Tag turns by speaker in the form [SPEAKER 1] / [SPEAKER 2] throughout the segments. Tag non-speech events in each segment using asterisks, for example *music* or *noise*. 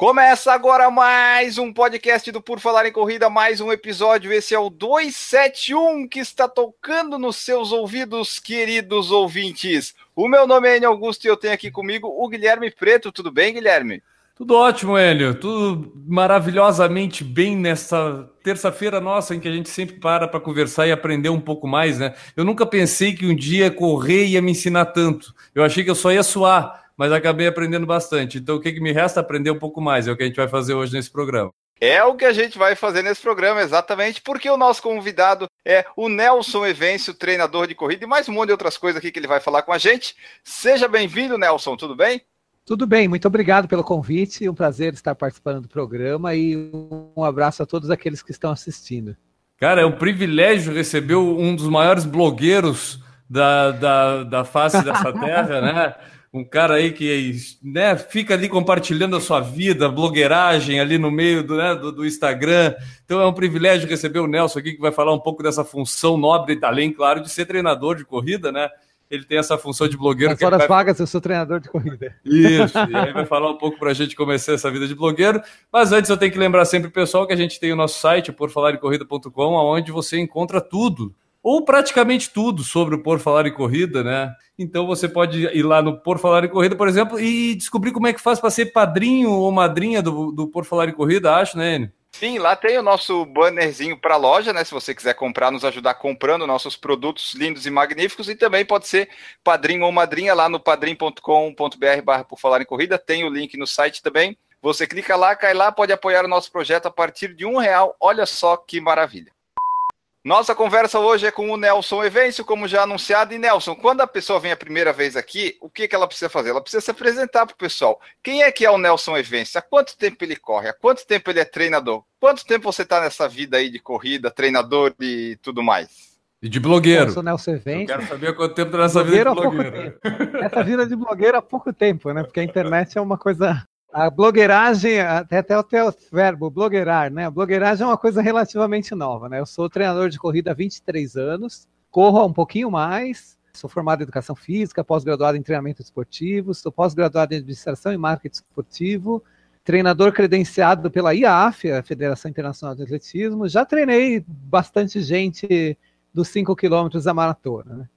[SPEAKER 1] Começa agora mais um podcast do Por Falar em Corrida, mais um episódio. Esse é o 271 que está tocando nos seus ouvidos, queridos ouvintes. O meu nome é Enio Augusto e eu tenho aqui comigo o Guilherme Preto. Tudo bem, Guilherme?
[SPEAKER 2] Tudo ótimo, Enio. Tudo maravilhosamente bem nessa terça-feira nossa em que a gente sempre para para conversar e aprender um pouco mais, né? Eu nunca pensei que um dia correr ia me ensinar tanto. Eu achei que eu só ia suar mas acabei aprendendo bastante. Então, o que, que me resta? Aprender um pouco mais. É o que a gente vai fazer hoje nesse programa.
[SPEAKER 1] É o que a gente vai fazer nesse programa, exatamente, porque o nosso convidado é o Nelson Evêncio, treinador de corrida, e mais um monte de outras coisas aqui que ele vai falar com a gente. Seja bem-vindo, Nelson, tudo bem?
[SPEAKER 3] Tudo bem, muito obrigado pelo convite, um prazer estar participando do programa e um abraço a todos aqueles que estão assistindo.
[SPEAKER 2] Cara, é um privilégio receber um dos maiores blogueiros da, da, da face dessa *laughs* terra, né? Um cara aí que né, fica ali compartilhando a sua vida, blogueiragem ali no meio do, né, do, do, Instagram. Então é um privilégio receber o Nelson aqui, que vai falar um pouco dessa função nobre, além, claro, de ser treinador de corrida, né? Ele tem essa função de blogueiro.
[SPEAKER 3] Nas horas vai... vagas eu sou treinador de corrida.
[SPEAKER 2] Isso, e aí vai falar um pouco para a gente começar essa vida de blogueiro. Mas antes eu tenho que lembrar sempre, pessoal, que a gente tem o nosso site, porfalarecorrida.com, onde você encontra tudo ou praticamente tudo sobre o Por Falar em Corrida, né? Então você pode ir lá no Por Falar em Corrida, por exemplo, e descobrir como é que faz para ser padrinho ou madrinha do, do Por Falar em Corrida, acho, né, Enio?
[SPEAKER 1] Sim, lá tem o nosso bannerzinho para loja, né? Se você quiser comprar, nos ajudar comprando nossos produtos lindos e magníficos, e também pode ser padrinho ou madrinha lá no padrim.com.br barra por falar em corrida, tem o link no site também. Você clica lá, cai lá, pode apoiar o nosso projeto a partir de um real. Olha só que maravilha. Nossa conversa hoje é com o Nelson Evêncio, como já anunciado. E Nelson, quando a pessoa vem a primeira vez aqui, o que, que ela precisa fazer? Ela precisa se apresentar para o pessoal. Quem é que é o Nelson Evêncio? Há quanto tempo ele corre? Há quanto tempo ele é treinador? Quanto tempo você está nessa vida aí de corrida, treinador e tudo mais?
[SPEAKER 2] E de blogueiro. Eu
[SPEAKER 3] sou Nelson Evêncio.
[SPEAKER 2] Eu quero saber quanto tempo está nessa vida de blogueiro.
[SPEAKER 3] Essa vida de blogueiro há pouco tempo, né? Porque a internet é uma coisa a blogueiragem, até, até o teu verbo, blogueirar, né? A blogueiragem é uma coisa relativamente nova, né? Eu sou treinador de corrida há 23 anos, corro um pouquinho mais, sou formado em educação física, pós-graduado em treinamento esportivo, sou pós-graduado em administração e marketing esportivo, treinador credenciado pela IAF, a Federação Internacional de Atletismo, já treinei bastante gente dos 5 quilômetros da maratona, né?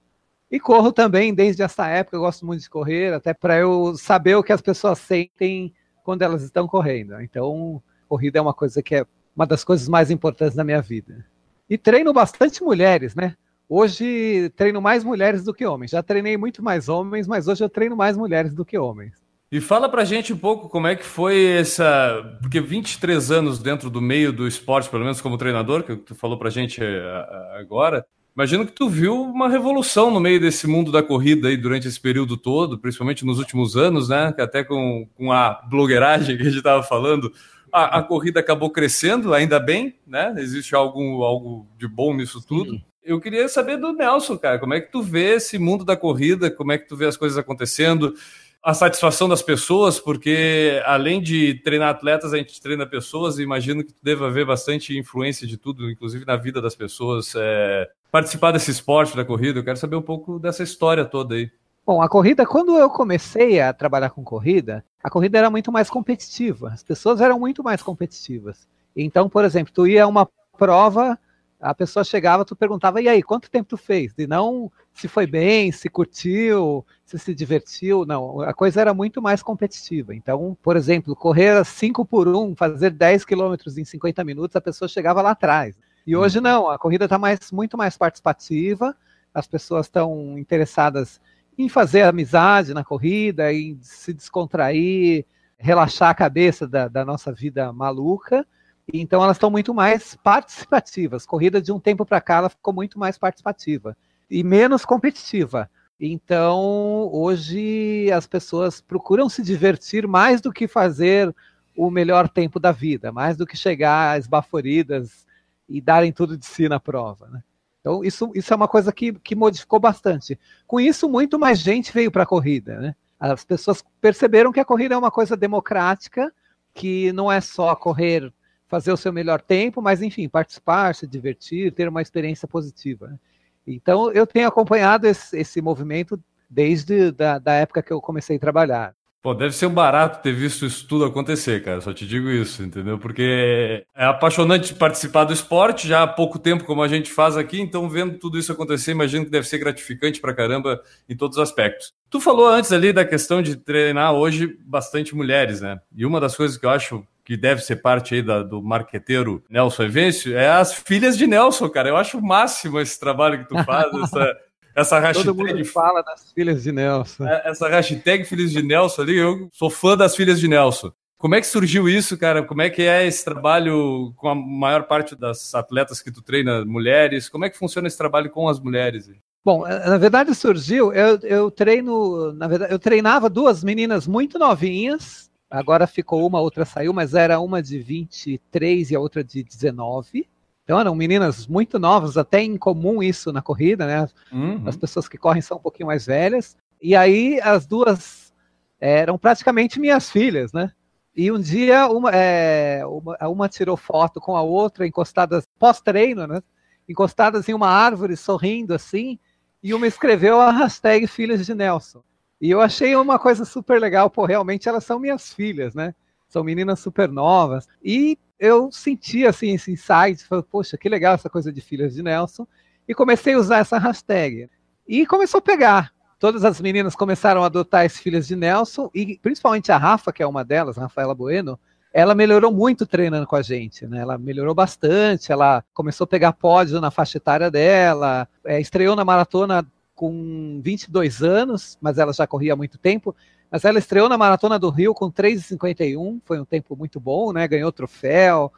[SPEAKER 3] E corro também desde essa época, eu gosto muito de correr, até para eu saber o que as pessoas sentem quando elas estão correndo. Então, corrida é uma coisa que é uma das coisas mais importantes da minha vida. E treino bastante mulheres, né? Hoje treino mais mulheres do que homens. Já treinei muito mais homens, mas hoje eu treino mais mulheres do que homens.
[SPEAKER 2] E fala pra gente um pouco como é que foi essa. Porque 23 anos dentro do meio do esporte, pelo menos como treinador, que tu falou pra gente eh, agora. Imagino que tu viu uma revolução no meio desse mundo da corrida aí durante esse período todo, principalmente nos últimos anos, né? Que até com, com a blogueiragem que a gente estava falando, a, a, corrida acabou crescendo, ainda bem, né? Existe algo, algo de bom nisso tudo. Sim. Eu queria saber do Nelson, cara, como é que tu vê esse mundo da corrida, como é que tu vê as coisas acontecendo, a satisfação das pessoas, porque além de treinar atletas, a gente treina pessoas e imagino que tu deva haver bastante influência de tudo, inclusive na vida das pessoas. É, participar desse esporte da corrida. Eu quero saber um pouco dessa história toda aí.
[SPEAKER 3] Bom, a corrida, quando eu comecei a trabalhar com corrida, a corrida era muito mais competitiva. As pessoas eram muito mais competitivas. Então, por exemplo, tu ia a uma prova, a pessoa chegava, tu perguntava, e aí, quanto tempo tu fez? E não se foi bem, se curtiu, se se divertiu. Não, a coisa era muito mais competitiva. Então, por exemplo, correr 5 por 1, fazer 10 quilômetros em 50 minutos, a pessoa chegava lá atrás. E hoje uhum. não, a corrida está mais, muito mais participativa, as pessoas estão interessadas em fazer amizade na corrida, em se descontrair, relaxar a cabeça da, da nossa vida maluca. Então elas estão muito mais participativas. Corrida de um tempo para cá ela ficou muito mais participativa e menos competitiva. Então hoje as pessoas procuram se divertir mais do que fazer o melhor tempo da vida, mais do que chegar esbaforidas e darem tudo de si na prova, né? Então, isso, isso é uma coisa que, que modificou bastante. Com isso, muito mais gente veio para a corrida. Né? As pessoas perceberam que a corrida é uma coisa democrática, que não é só correr, fazer o seu melhor tempo, mas, enfim, participar, se divertir, ter uma experiência positiva. Né? Então, eu tenho acompanhado esse, esse movimento desde da, da época que eu comecei a trabalhar.
[SPEAKER 2] Pô, deve ser um barato ter visto isso tudo acontecer, cara. Só te digo isso, entendeu? Porque é apaixonante participar do esporte já há pouco tempo, como a gente faz aqui, então vendo tudo isso acontecer, imagino que deve ser gratificante pra caramba em todos os aspectos. Tu falou antes ali da questão de treinar hoje bastante mulheres, né? E uma das coisas que eu acho que deve ser parte aí da, do marqueteiro Nelson Evêncio é as filhas de Nelson, cara. Eu acho o máximo esse trabalho que tu faz, *laughs* essa essa hashtag.
[SPEAKER 3] Todo mundo fala das filhas de Nelson.
[SPEAKER 2] É, essa hashtag Filhas de Nelson ali, eu sou fã das filhas de Nelson. Como é que surgiu isso, cara? Como é que é esse trabalho com a maior parte das atletas que tu treina, mulheres? Como é que funciona esse trabalho com as mulheres?
[SPEAKER 3] Bom, é, na verdade surgiu, eu, eu treino, na verdade, eu treinava duas meninas muito novinhas, agora ficou uma, outra saiu, mas era uma de 23 e a outra de 19. Então eram meninas muito novas, até incomum isso na corrida, né? Uhum. As pessoas que correm são um pouquinho mais velhas. E aí as duas eram praticamente minhas filhas, né? E um dia uma, é, uma, uma tirou foto com a outra, encostadas pós-treino, né? Encostadas em uma árvore, sorrindo assim, e uma escreveu a hashtag Filhas de Nelson. E eu achei uma coisa super legal, pô, realmente elas são minhas filhas, né? São meninas super novas. E eu senti assim esse insight, falei, poxa, que legal essa coisa de filhas de Nelson, e comecei a usar essa hashtag. E começou a pegar. Todas as meninas começaram a adotar as filhas de Nelson, e principalmente a Rafa, que é uma delas, Rafaela Bueno, ela melhorou muito treinando com a gente, né? Ela melhorou bastante, ela começou a pegar pódio na faixa etária dela, é, estreou na maratona com 22 anos, mas ela já corria há muito tempo. Mas ela estreou na Maratona do Rio com 3,51, foi um tempo muito bom, né? Ganhou troféu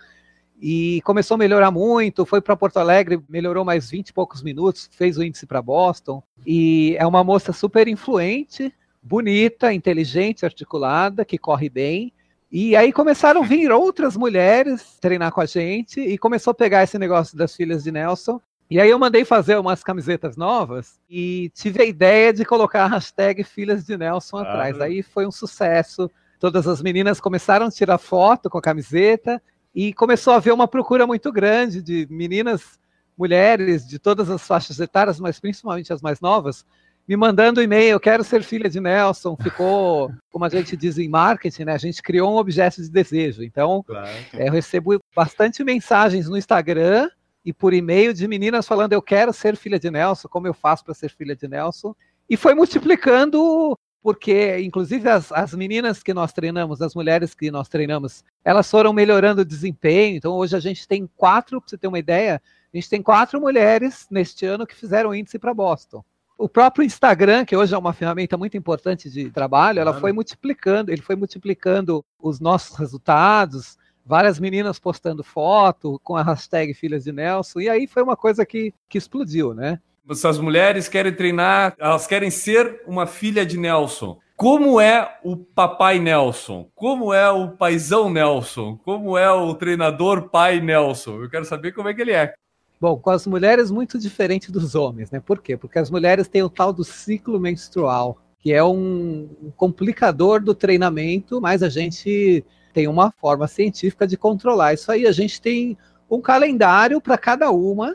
[SPEAKER 3] e começou a melhorar muito. Foi para Porto Alegre, melhorou mais 20 e poucos minutos, fez o índice para Boston. E é uma moça super influente, bonita, inteligente, articulada, que corre bem. E aí começaram a vir outras mulheres treinar com a gente e começou a pegar esse negócio das filhas de Nelson e aí eu mandei fazer umas camisetas novas e tive a ideia de colocar a hashtag Filhas de Nelson atrás. Aí foi um sucesso. Todas as meninas começaram a tirar foto com a camiseta e começou a haver uma procura muito grande de meninas, mulheres de todas as faixas etárias, mas principalmente as mais novas, me mandando e-mail, quero ser filha de Nelson. *laughs* Ficou, como a gente diz em marketing, né? A gente criou um objeto de desejo. Então, claro. é, eu recebo bastante mensagens no Instagram e por e-mail de meninas falando: Eu quero ser filha de Nelson, como eu faço para ser filha de Nelson? E foi multiplicando, porque, inclusive, as, as meninas que nós treinamos, as mulheres que nós treinamos, elas foram melhorando o desempenho. Então, hoje a gente tem quatro, para você ter uma ideia, a gente tem quatro mulheres neste ano que fizeram índice para Boston. O próprio Instagram, que hoje é uma ferramenta muito importante de trabalho, ela foi multiplicando, ele foi multiplicando os nossos resultados, várias meninas postando foto com a hashtag Filhas de Nelson, e aí foi uma coisa que, que explodiu, né?
[SPEAKER 2] Essas mulheres querem treinar, elas querem ser uma filha de Nelson. Como é o papai Nelson? Como é o paizão Nelson? Como é o treinador pai Nelson? Eu quero saber como é que ele é.
[SPEAKER 3] Bom, com as mulheres muito diferente dos homens, né? Por quê? Porque as mulheres têm o tal do ciclo menstrual, que é um complicador do treinamento, mas a gente tem uma forma científica de controlar isso aí. A gente tem um calendário para cada uma,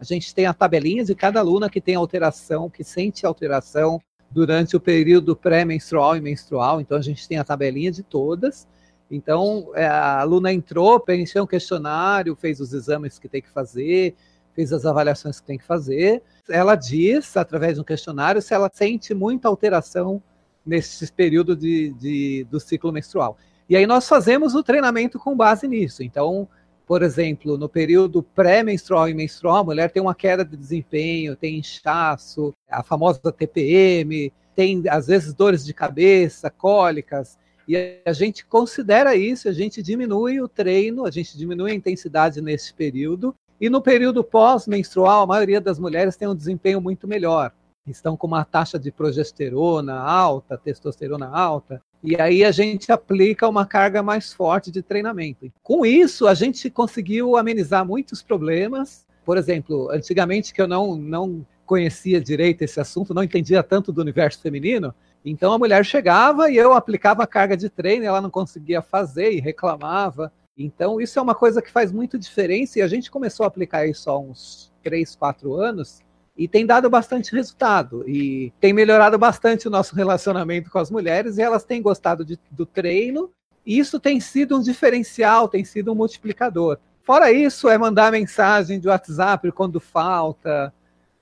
[SPEAKER 3] a gente tem a tabelinha de cada aluna que tem alteração, que sente alteração durante o período pré-menstrual e menstrual, então a gente tem a tabelinha de todas. Então, é, a aluna entrou, preencheu um questionário, fez os exames que tem que fazer, fez as avaliações que tem que fazer. Ela diz, através de um questionário, se ela sente muita alteração nesse período de, de, do ciclo menstrual. E aí nós fazemos o treinamento com base nisso. Então, por exemplo, no período pré-menstrual e menstrual, a mulher tem uma queda de desempenho, tem inchaço, a famosa TPM, tem às vezes dores de cabeça, cólicas, e a gente considera isso, a gente diminui o treino, a gente diminui a intensidade nesse período, e no período pós-menstrual, a maioria das mulheres tem um desempenho muito melhor. Estão com uma taxa de progesterona alta, testosterona alta, e aí a gente aplica uma carga mais forte de treinamento. Com isso, a gente conseguiu amenizar muitos problemas. Por exemplo, antigamente que eu não, não conhecia direito esse assunto, não entendia tanto do universo feminino, então a mulher chegava e eu aplicava a carga de treino, ela não conseguia fazer e reclamava. Então isso é uma coisa que faz muito diferença e a gente começou a aplicar isso há uns 3, 4 anos e tem dado bastante resultado e tem melhorado bastante o nosso relacionamento com as mulheres e elas têm gostado de, do treino e isso tem sido um diferencial, tem sido um multiplicador. Fora isso, é mandar mensagem de WhatsApp quando falta,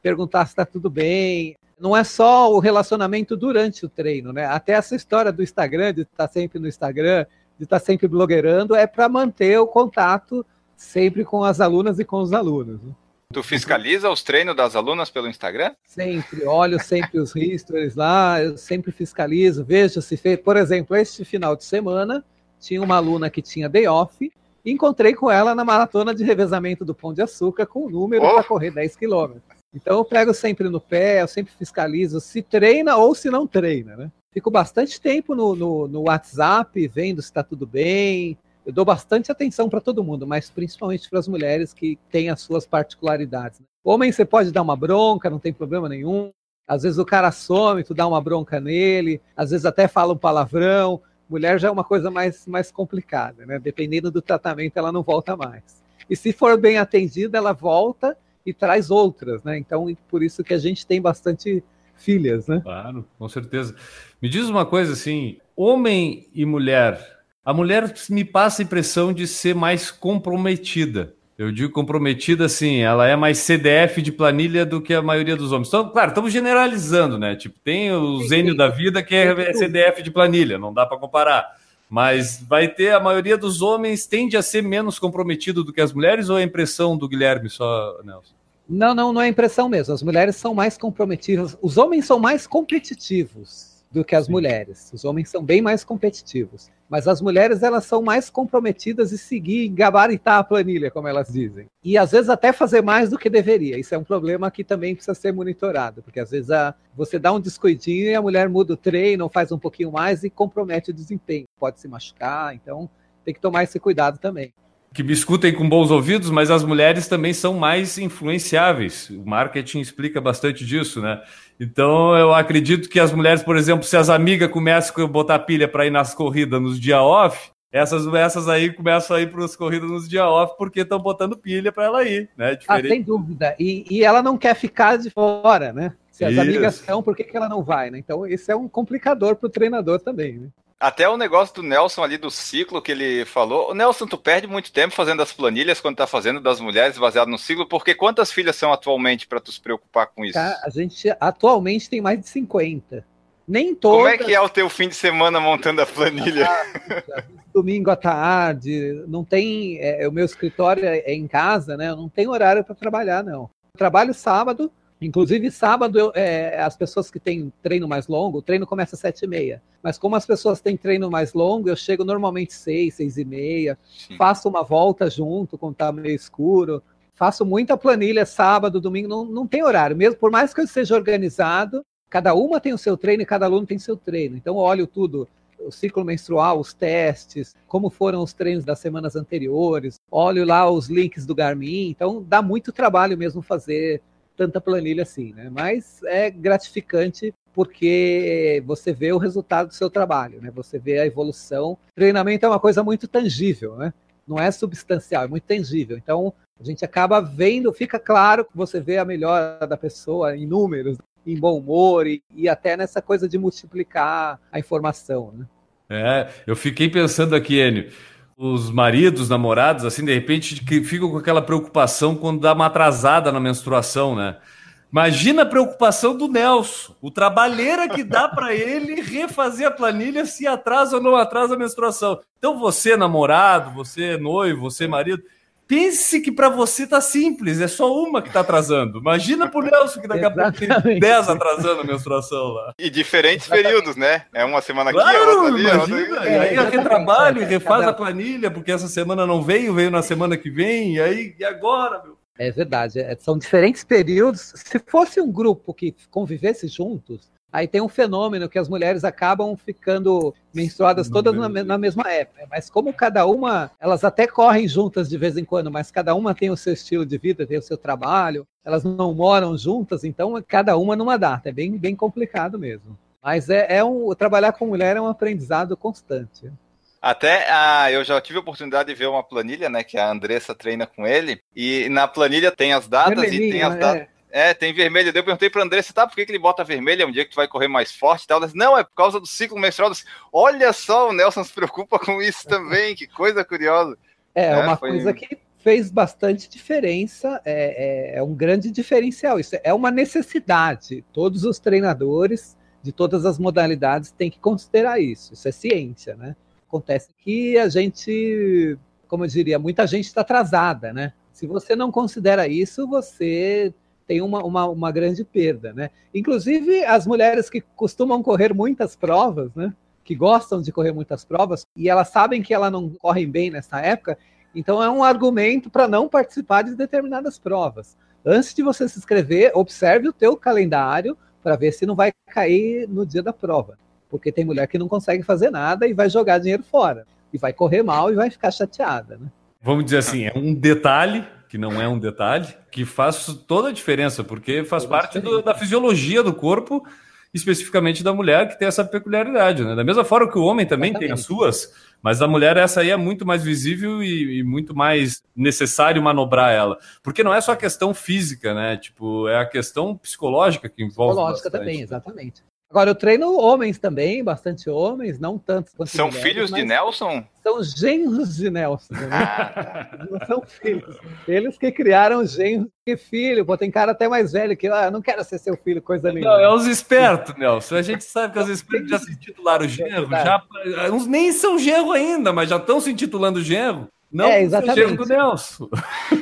[SPEAKER 3] perguntar se está tudo bem. Não é só o relacionamento durante o treino, né? Até essa história do Instagram, de estar sempre no Instagram, de estar sempre blogueirando, é para manter o contato sempre com as alunas e com os alunos. Né?
[SPEAKER 1] Tu fiscaliza os treinos das alunas pelo Instagram?
[SPEAKER 3] Sempre, olho sempre os histories lá, eu sempre fiscalizo, vejo se fez. Por exemplo, este final de semana, tinha uma aluna que tinha day off, encontrei com ela na maratona de revezamento do Pão de Açúcar com o número oh. para correr 10 quilômetros. Então eu pego sempre no pé, eu sempre fiscalizo se treina ou se não treina, né? Fico bastante tempo no, no, no WhatsApp vendo se está tudo bem. Eu dou bastante atenção para todo mundo, mas principalmente para as mulheres que têm as suas particularidades. Né? Homem, você pode dar uma bronca, não tem problema nenhum. Às vezes o cara some, tu dá uma bronca nele, às vezes até fala um palavrão. Mulher já é uma coisa mais, mais complicada, né? Dependendo do tratamento, ela não volta mais. E se for bem atendida, ela volta e traz outras, né? Então, por isso que a gente tem bastante filhas, né?
[SPEAKER 2] Claro, com certeza. Me diz uma coisa assim, homem e mulher, a mulher me passa a impressão de ser mais comprometida. Eu digo comprometida assim, ela é mais CDF de planilha do que a maioria dos homens. Então, claro, estamos generalizando, né? Tipo, tem o Zênio da vida que é CDF de planilha, não dá para comparar. Mas vai ter a maioria dos homens tende a ser menos comprometido do que as mulheres ou é a impressão do Guilherme só, Nelson?
[SPEAKER 3] Não, não, não é impressão mesmo. As mulheres são mais comprometidas. Os homens são mais competitivos do que as Sim. mulheres. Os homens são bem mais competitivos. Mas as mulheres elas são mais comprometidas em seguir, em gabaritar a planilha, como elas dizem. E às vezes até fazer mais do que deveria. Isso é um problema que também precisa ser monitorado, porque às vezes a, você dá um descuidinho e a mulher muda o treino, faz um pouquinho mais e compromete o desempenho. Pode se machucar, então tem que tomar esse cuidado também
[SPEAKER 2] que me escutem com bons ouvidos, mas as mulheres também são mais influenciáveis. O marketing explica bastante disso, né? Então eu acredito que as mulheres, por exemplo, se as amigas começam a botar pilha para ir nas corridas nos dia off, essas, essas aí começam a ir para as corridas nos dia off porque estão botando pilha para ela ir, né?
[SPEAKER 3] Diferente... Ah, sem dúvida. E, e ela não quer ficar de fora, né? Se as Isso. amigas estão, por que, que ela não vai, né? Então, esse é um complicador para o treinador também, né?
[SPEAKER 1] Até o negócio do Nelson ali do ciclo que ele falou. O Nelson, tu perde muito tempo fazendo as planilhas quando tá fazendo das mulheres baseado no ciclo, porque quantas filhas são atualmente para tu se preocupar com isso?
[SPEAKER 3] Tá, a gente atualmente tem mais de 50. Nem todas.
[SPEAKER 1] Como é que é o teu fim de semana montando a planilha? *laughs*
[SPEAKER 3] Domingo à tarde, não tem. É, o meu escritório é em casa, né? Eu não tenho horário para trabalhar, não. Eu trabalho sábado, Inclusive, sábado, eu, é, as pessoas que têm treino mais longo, o treino começa às sete e meia. Mas como as pessoas têm treino mais longo, eu chego normalmente seis, seis e meia, Sim. faço uma volta junto quando tá meio escuro, faço muita planilha sábado, domingo, não, não tem horário. Mesmo por mais que eu seja organizado, cada uma tem o seu treino e cada aluno tem seu treino. Então, eu olho tudo, o ciclo menstrual, os testes, como foram os treinos das semanas anteriores, olho lá os links do Garmin. Então, dá muito trabalho mesmo fazer tanta planilha assim, né? Mas é gratificante porque você vê o resultado do seu trabalho, né? Você vê a evolução. Treinamento é uma coisa muito tangível, né? Não é substancial, é muito tangível. Então, a gente acaba vendo, fica claro que você vê a melhora da pessoa em números, em bom humor e, e até nessa coisa de multiplicar a informação, né?
[SPEAKER 2] É, eu fiquei pensando aqui, Enio, os maridos, namorados, assim, de repente, que ficam com aquela preocupação quando dá uma atrasada na menstruação, né? Imagina a preocupação do Nelson, o trabalheira que dá para *laughs* ele refazer a planilha se atrasa ou não atrasa a menstruação. Então, você, namorado, você, noivo, você, marido, pense que para você tá simples, é só uma que tá atrasando. Imagina pro Nelson que daqui a pouco tem 10 atrasando a menstruação lá.
[SPEAKER 1] E diferentes períodos, né? É uma semana aqui,
[SPEAKER 2] claro, outra ali, imagina. outra... E aí é, retrabalho e refaz a planilha, porque essa semana não veio, veio na semana que vem, e aí, e agora, meu?
[SPEAKER 3] É verdade, é, são diferentes períodos. Se fosse um grupo que convivesse juntos, Aí tem um fenômeno que as mulheres acabam ficando menstruadas
[SPEAKER 2] No
[SPEAKER 3] todas na, na mesma época. Mas como cada uma, elas até correm juntas de vez em quando, mas cada uma tem o seu estilo de vida, tem o seu trabalho, elas não moram juntas, então cada uma numa data. É bem, bem complicado mesmo. Mas é, é um trabalhar com mulher é um aprendizado constante.
[SPEAKER 1] Até ah, eu já tive a oportunidade de ver uma planilha, né? Que a Andressa treina com ele. E na planilha tem as datas e tem as datas.
[SPEAKER 3] é.
[SPEAKER 1] É, tem vermelho. Eu perguntei pra Andressa, tá, por que, que ele bota vermelho? É um dia que tu vai correr mais forte e tal. Ela disse, não, é por causa do ciclo menstrual. Disse, Olha só, o Nelson se preocupa com isso também, que coisa curiosa.
[SPEAKER 3] É,
[SPEAKER 1] É,
[SPEAKER 3] uma
[SPEAKER 1] foi-
[SPEAKER 3] coisa que fez bastante diferença, é, é- é um grande diferencial. Isso é uma necessidade. Todos os treinadores de todas as modalidades têm que considerar isso. Isso é ciência, né? Acontece que a gente, como eu diria, muita gente está atrasada, né? Se você não considera isso, você tem uma, uma, uma grande perda, né? Inclusive, as mulheres que costumam correr muitas provas, né? Que gostam de correr muitas provas, e elas sabem que elas não correm bem nessa época, então é um argumento para não participar de determinadas provas. Antes de você se inscrever, observe o teu calendário para ver se não vai cair no dia da prova. Porque tem mulher que não consegue fazer nada e vai jogar dinheiro fora. E vai correr mal e vai ficar chateada, né?
[SPEAKER 2] Vamos dizer assim, é um detalhe, que não é um detalhe, que faz toda a diferença, porque faz
[SPEAKER 3] Toda
[SPEAKER 2] parte do- da fisiologia do corpo, especificamente da mulher, que tem essa peculiaridade, né? Da mesma forma que o homem também tem as suas, mas a mulher essa aí é muito mais visível e, e muito mais necessário manobrar ela. Porque não é só a questão física, né? Tipo, é a questão psicológica que envolve
[SPEAKER 3] Psicológica
[SPEAKER 2] bastante.
[SPEAKER 3] também, exatamente. Agora, eu treino homens também, bastante homens, não tantos quanto
[SPEAKER 1] São
[SPEAKER 3] mulheres,
[SPEAKER 1] filhos de Nelson?
[SPEAKER 3] São genros de Nelson, né?
[SPEAKER 1] Ah,
[SPEAKER 3] não são filhos. Eles que criaram genros que filho. Pô, tem cara até mais velho que, ah, eu não quero ser seu filho, coisa nenhuma.
[SPEAKER 2] Não, é os espertos, Nelson. A gente sabe que às vezes já se intitularam genro, já, uns nem são genro ainda, mas já estão se intitulando genro. Não
[SPEAKER 3] É, exatamente.
[SPEAKER 2] genro do Nelson.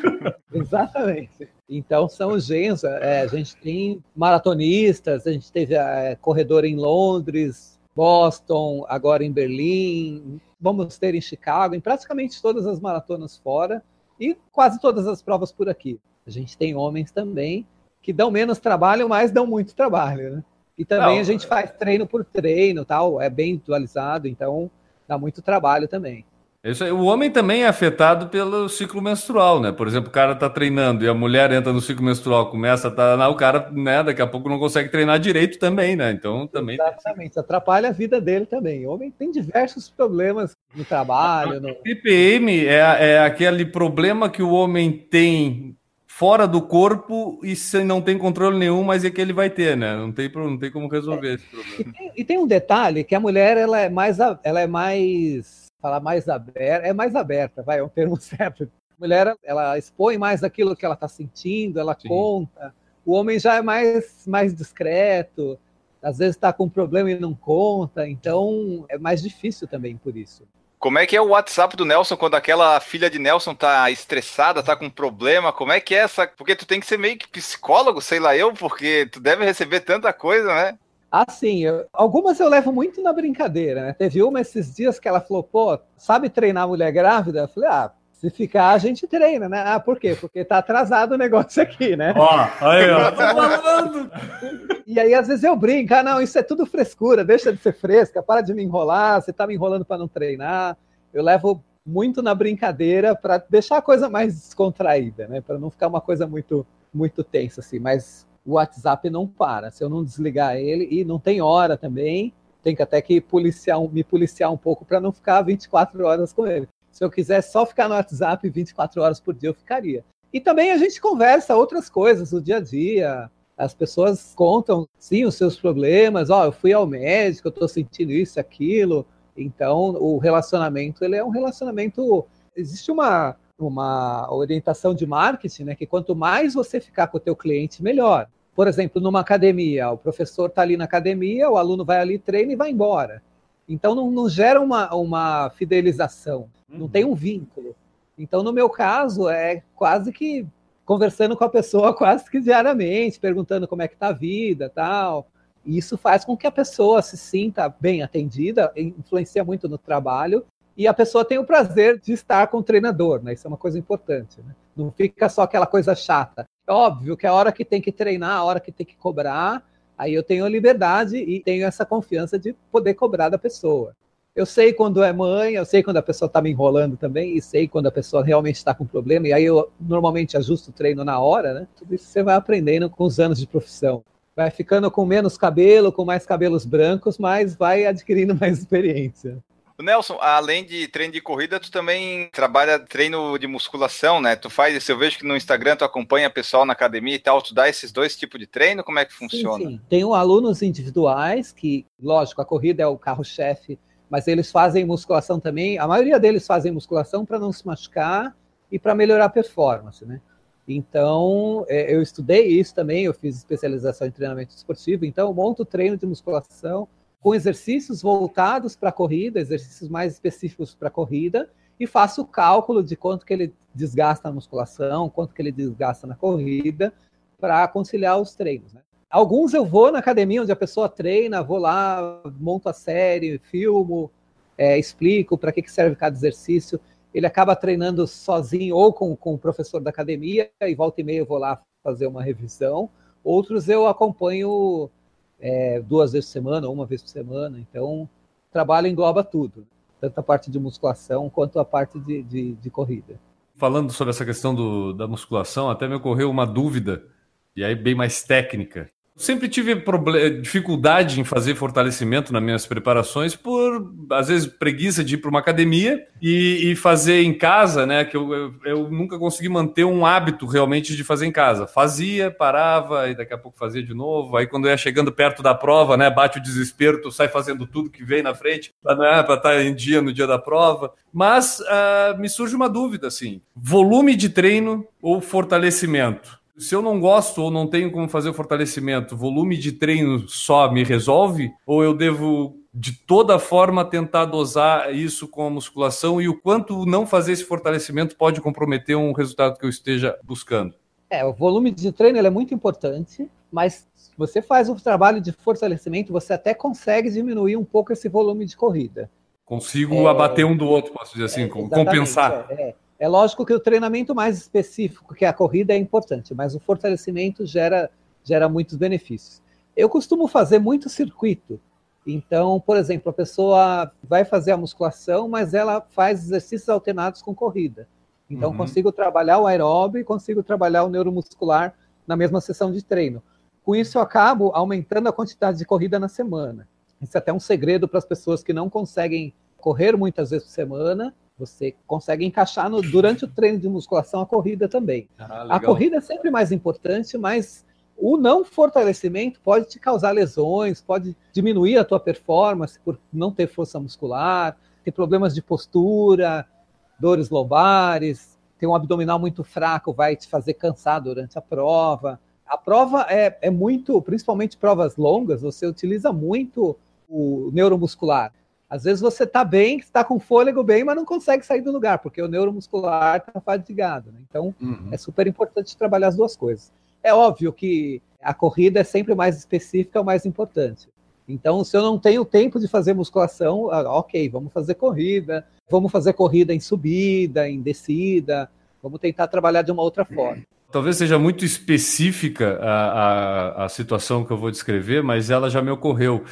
[SPEAKER 2] *laughs*
[SPEAKER 3] Exatamente. Então são genros. é, a gente tem maratonistas, a gente teve é, corredor em Londres, Boston, agora em Berlim, vamos ter em Chicago, em praticamente todas as maratonas fora e quase todas as provas por aqui. A gente tem homens também que dão menos trabalho, mas dão muito trabalho, né? E também
[SPEAKER 2] Não,
[SPEAKER 3] a gente faz treino por treino, tal, é bem atualizado, então dá muito trabalho também.
[SPEAKER 2] Isso aí, o homem também é afetado pelo ciclo menstrual, né? Por exemplo, o cara tá treinando e a mulher entra no ciclo menstrual, começa a tá, o cara, né, daqui a pouco não consegue treinar direito também, né? Então também
[SPEAKER 3] Exatamente, atrapalha a vida dele também. O homem tem diversos problemas no trabalho, no,
[SPEAKER 2] TPM é, é aquele problema que o homem tem fora do corpo e se não tem controle nenhum, mas é que ele vai ter, né? Não tem, não tem como resolver esse problema.
[SPEAKER 3] E tem, e tem um detalhe que a mulher ela é mais ela é mais falar mais aberta, é mais aberta, vai, é um termo *laughs* certo. A mulher ela expõe mais aquilo que ela está sentindo, ela
[SPEAKER 2] Sim.
[SPEAKER 3] conta. O homem já é mais mais discreto, às vezes está com um problema e não conta, então é mais difícil também por isso.
[SPEAKER 1] Como é que é o WhatsApp do Nelson quando aquela filha de Nelson tá estressada, tá com problema? Como é que é essa? Porque tu tem que ser meio que psicólogo, sei lá eu, porque tu deve receber tanta coisa, né?
[SPEAKER 3] Assim, eu- algumas eu levo muito na brincadeira, né? Teve uma esses dias que ela falou, pô, sabe treinar mulher grávida? Eu falei, ah, se ficar a gente treina, né? Ah, por quê? Porque tá atrasado o negócio aqui, né?
[SPEAKER 2] Ó, aí, ó. Falando.
[SPEAKER 3] E aí, às vezes, eu brinco, ah, não, isso é tudo frescura, deixa de ser fresca, para de me enrolar, você tá me enrolando para não treinar. Eu levo muito na brincadeira para deixar a coisa mais descontraída, né? Para não ficar uma coisa muito, muito tensa, assim. Mas o WhatsApp não para. Se eu não desligar ele, e não tem hora também, tem que até que policiar, me policiar um pouco para não ficar 24 horas com ele. Se eu quiser só ficar no WhatsApp 24 horas por dia, eu ficaria. E também a gente conversa outras coisas do dia a dia. As pessoas contam, sim, os seus problemas. Ó, eu fui ao médico, eu tô sentindo isso, aquilo. Então, o relacionamento, ele é um relacionamento... Existe uma, uma orientação de marketing, né? Que quanto mais você ficar com o teu cliente, melhor. Por exemplo, numa academia, o professor está ali na academia, o aluno vai ali, treina e vai embora. Então, não, não gera uma, uma fidelização, não tem um vínculo. Então, no meu caso, é quase que conversando com a pessoa *laughs* quase que diariamente, perguntando como é que tá a vida, tal. E isso faz com que a pessoa se sinta bem atendida, influencia muito no trabalho e a pessoa tem o prazer de estar com o treinador, né? Isso é uma coisa importante, né? Não fica só aquela coisa chata. Óbvio que a hora que tem que treinar, a hora que tem que cobrar, Aí eu tenho liberdade e tenho essa confiança de poder cobrar da pessoa. Eu sei quando é mãe, eu sei quando a pessoa está me enrolando também, e sei quando a pessoa realmente está com problema, e aí eu normalmente ajusto o treino na hora, né? Tudo isso você vai aprendendo com os anos de profissão. Vai ficando com menos cabelo, com mais cabelos brancos, mas vai adquirindo *laughs* mais experiência.
[SPEAKER 1] Nelson, além de treino de corrida, tu também trabalha treino de musculação, né? Tu faz isso, eu vejo que no Instagram tu acompanha pessoal na academia e tal, tu dá esses dois tipos de treino, como é que funciona? Sim, sim.
[SPEAKER 3] Tenho alunos individuais, que, lógico, a corrida é o carro-chefe, mas eles fazem musculação também, a maioria deles fazem musculação para não se machucar e para melhorar a performance, né? Então, é, eu estudei isso também, eu fiz especialização em treinamento esportivo, então eu monto treino de musculação com exercícios voltados para a corrida, exercícios mais específicos para a corrida, e faço o cálculo de quanto que ele desgasta na musculação, quanto que ele desgasta na corrida, para conciliar os treinos. Né? Alguns eu vou na academia onde a pessoa treina, vou lá, monto a série, filmo, é, explico para que, que serve cada exercício. Ele acaba treinando sozinho ou com, com o professor da academia, e volta e meia eu vou lá fazer uma revisão. Outros eu acompanho é, duas vezes por semana, uma vez por semana. Então, o trabalho engloba tudo, tanto a parte de musculação quanto a parte de, de, de corrida.
[SPEAKER 2] Falando sobre essa questão do, da musculação, até me ocorreu uma dúvida, e aí bem mais técnica. Sempre tive dificuldade em fazer fortalecimento nas minhas preparações por, às vezes, preguiça de ir para uma academia e, e, fazer em casa, né? Que eu, eu, eu, nunca consegui manter um hábito realmente de fazer em casa. Fazia, parava e daqui a pouco fazia de novo. Aí quando ia chegando perto da prova, né? Bate o desespero, tu sai fazendo tudo que vem na frente para estar tá em dia no dia da prova. Mas uh, me surge uma dúvida, assim: volume de treino ou fortalecimento? Se eu não gosto ou não tenho como fazer o fortalecimento, volume de treino só me resolve? Ou eu devo, de toda forma, tentar dosar isso com a musculação e o quanto não fazer esse fortalecimento pode comprometer um resultado que eu esteja buscando?
[SPEAKER 3] É, o volume de treino é muito importante, mas se você faz o trabalho de fortalecimento, você até consegue diminuir um pouco esse volume de corrida.
[SPEAKER 2] Consigo é... abater um do outro, posso dizer assim, é, compensar.
[SPEAKER 3] É, é. É lógico que o treinamento mais específico, que é a corrida, é importante, mas o fortalecimento gera, gera muitos benefícios. Eu costumo fazer muito circuito. Então, por exemplo, a pessoa vai fazer a musculação, mas ela faz exercícios alternados com corrida. Então, uhum. consigo trabalhar o aeróbio e consigo trabalhar o neuromuscular na mesma sessão de treino. Com isso, eu acabo aumentando a quantidade de corrida na semana. Isso é até um segredo para as pessoas que não conseguem correr muitas vezes por semana você consegue encaixar no, durante o treino de musculação a corrida também. Ah, a corrida é sempre mais importante, mas o não fortalecimento pode te causar lesões, pode diminuir a tua performance por não ter força muscular, ter problemas de postura, dores lombares, ter um abdominal muito fraco vai te fazer cansar durante a prova. A prova é, é muito, principalmente provas longas, você utiliza muito o neuromuscular. Às vezes você está bem, está com fôlego bem, mas não consegue sair do lugar, porque o neuromuscular está fadigado. Né? Então, uhum. é super importante trabalhar as duas coisas. É óbvio que a corrida é sempre mais específica, é o mais importante. Então, se eu não tenho tempo de fazer musculação, ah, ok, vamos fazer corrida, vamos fazer corrida em subida, em descida, vamos tentar trabalhar de uma outra forma.
[SPEAKER 2] Talvez seja muito específica a, a, a situação que eu vou descrever, mas ela já me ocorreu.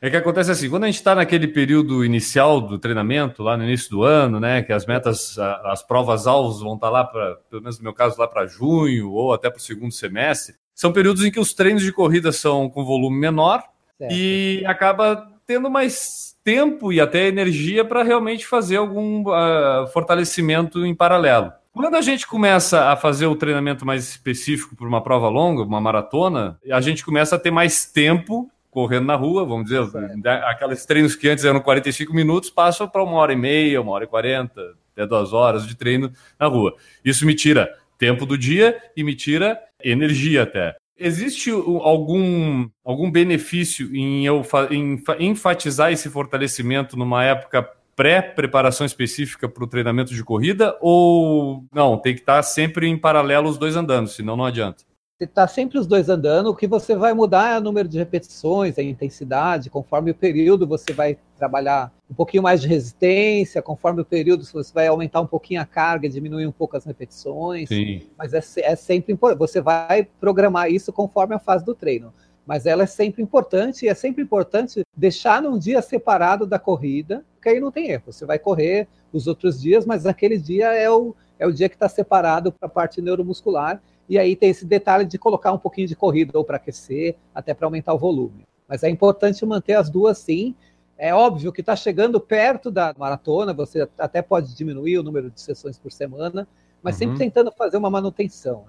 [SPEAKER 2] É que acontece assim, quando a gente está naquele período inicial do treinamento, lá no início do ano, né, que as metas, as provas alvos vão estar tá lá para, pelo menos no meu caso, lá para junho ou até para o segundo semestre, são períodos em que os treinos de corrida são com volume menor certo. e acaba tendo mais tempo e até energia para realmente fazer algum uh, fortalecimento em paralelo. Quando a gente começa a fazer o treinamento mais específico para uma prova longa, uma maratona, a gente começa a ter mais tempo correndo na rua, vamos dizer, né, aqueles treinos que antes eram 45 minutos passam para uma hora e meia, uma hora e quarenta, até duas horas de treino na rua. Isso me tira tempo do dia e me tira energia até. Existe algum, algum benefício em eu em enfatizar esse fortalecimento numa época pré-preparação específica para o treinamento de corrida ou não? Tem que estar sempre em paralelo os dois andando, senão não adianta.
[SPEAKER 3] Você está sempre os dois andando, o que você vai mudar é o número de repetições, a intensidade, conforme o período você vai trabalhar um pouquinho mais de resistência, conforme o período você vai aumentar um pouquinho a carga, diminuir um pouco as repetições. Sim. Mas é, é sempre importante, você vai programar isso conforme a fase do treino. mas ela é sempre importante e é sempre importante deixar num dia separado da corrida, porque aí não tem erro. Você vai correr os outros dias, mas naquele dia é o, é o dia que está separado para a parte neuromuscular. E aí tem esse detalhe de colocar um pouquinho de corrida ou para aquecer, até para aumentar o volume. Mas é importante manter as duas sim. É óbvio que está chegando perto da maratona, você até pode diminuir o número de sessões por semana, mas uhum. sempre tentando fazer uma manutenção.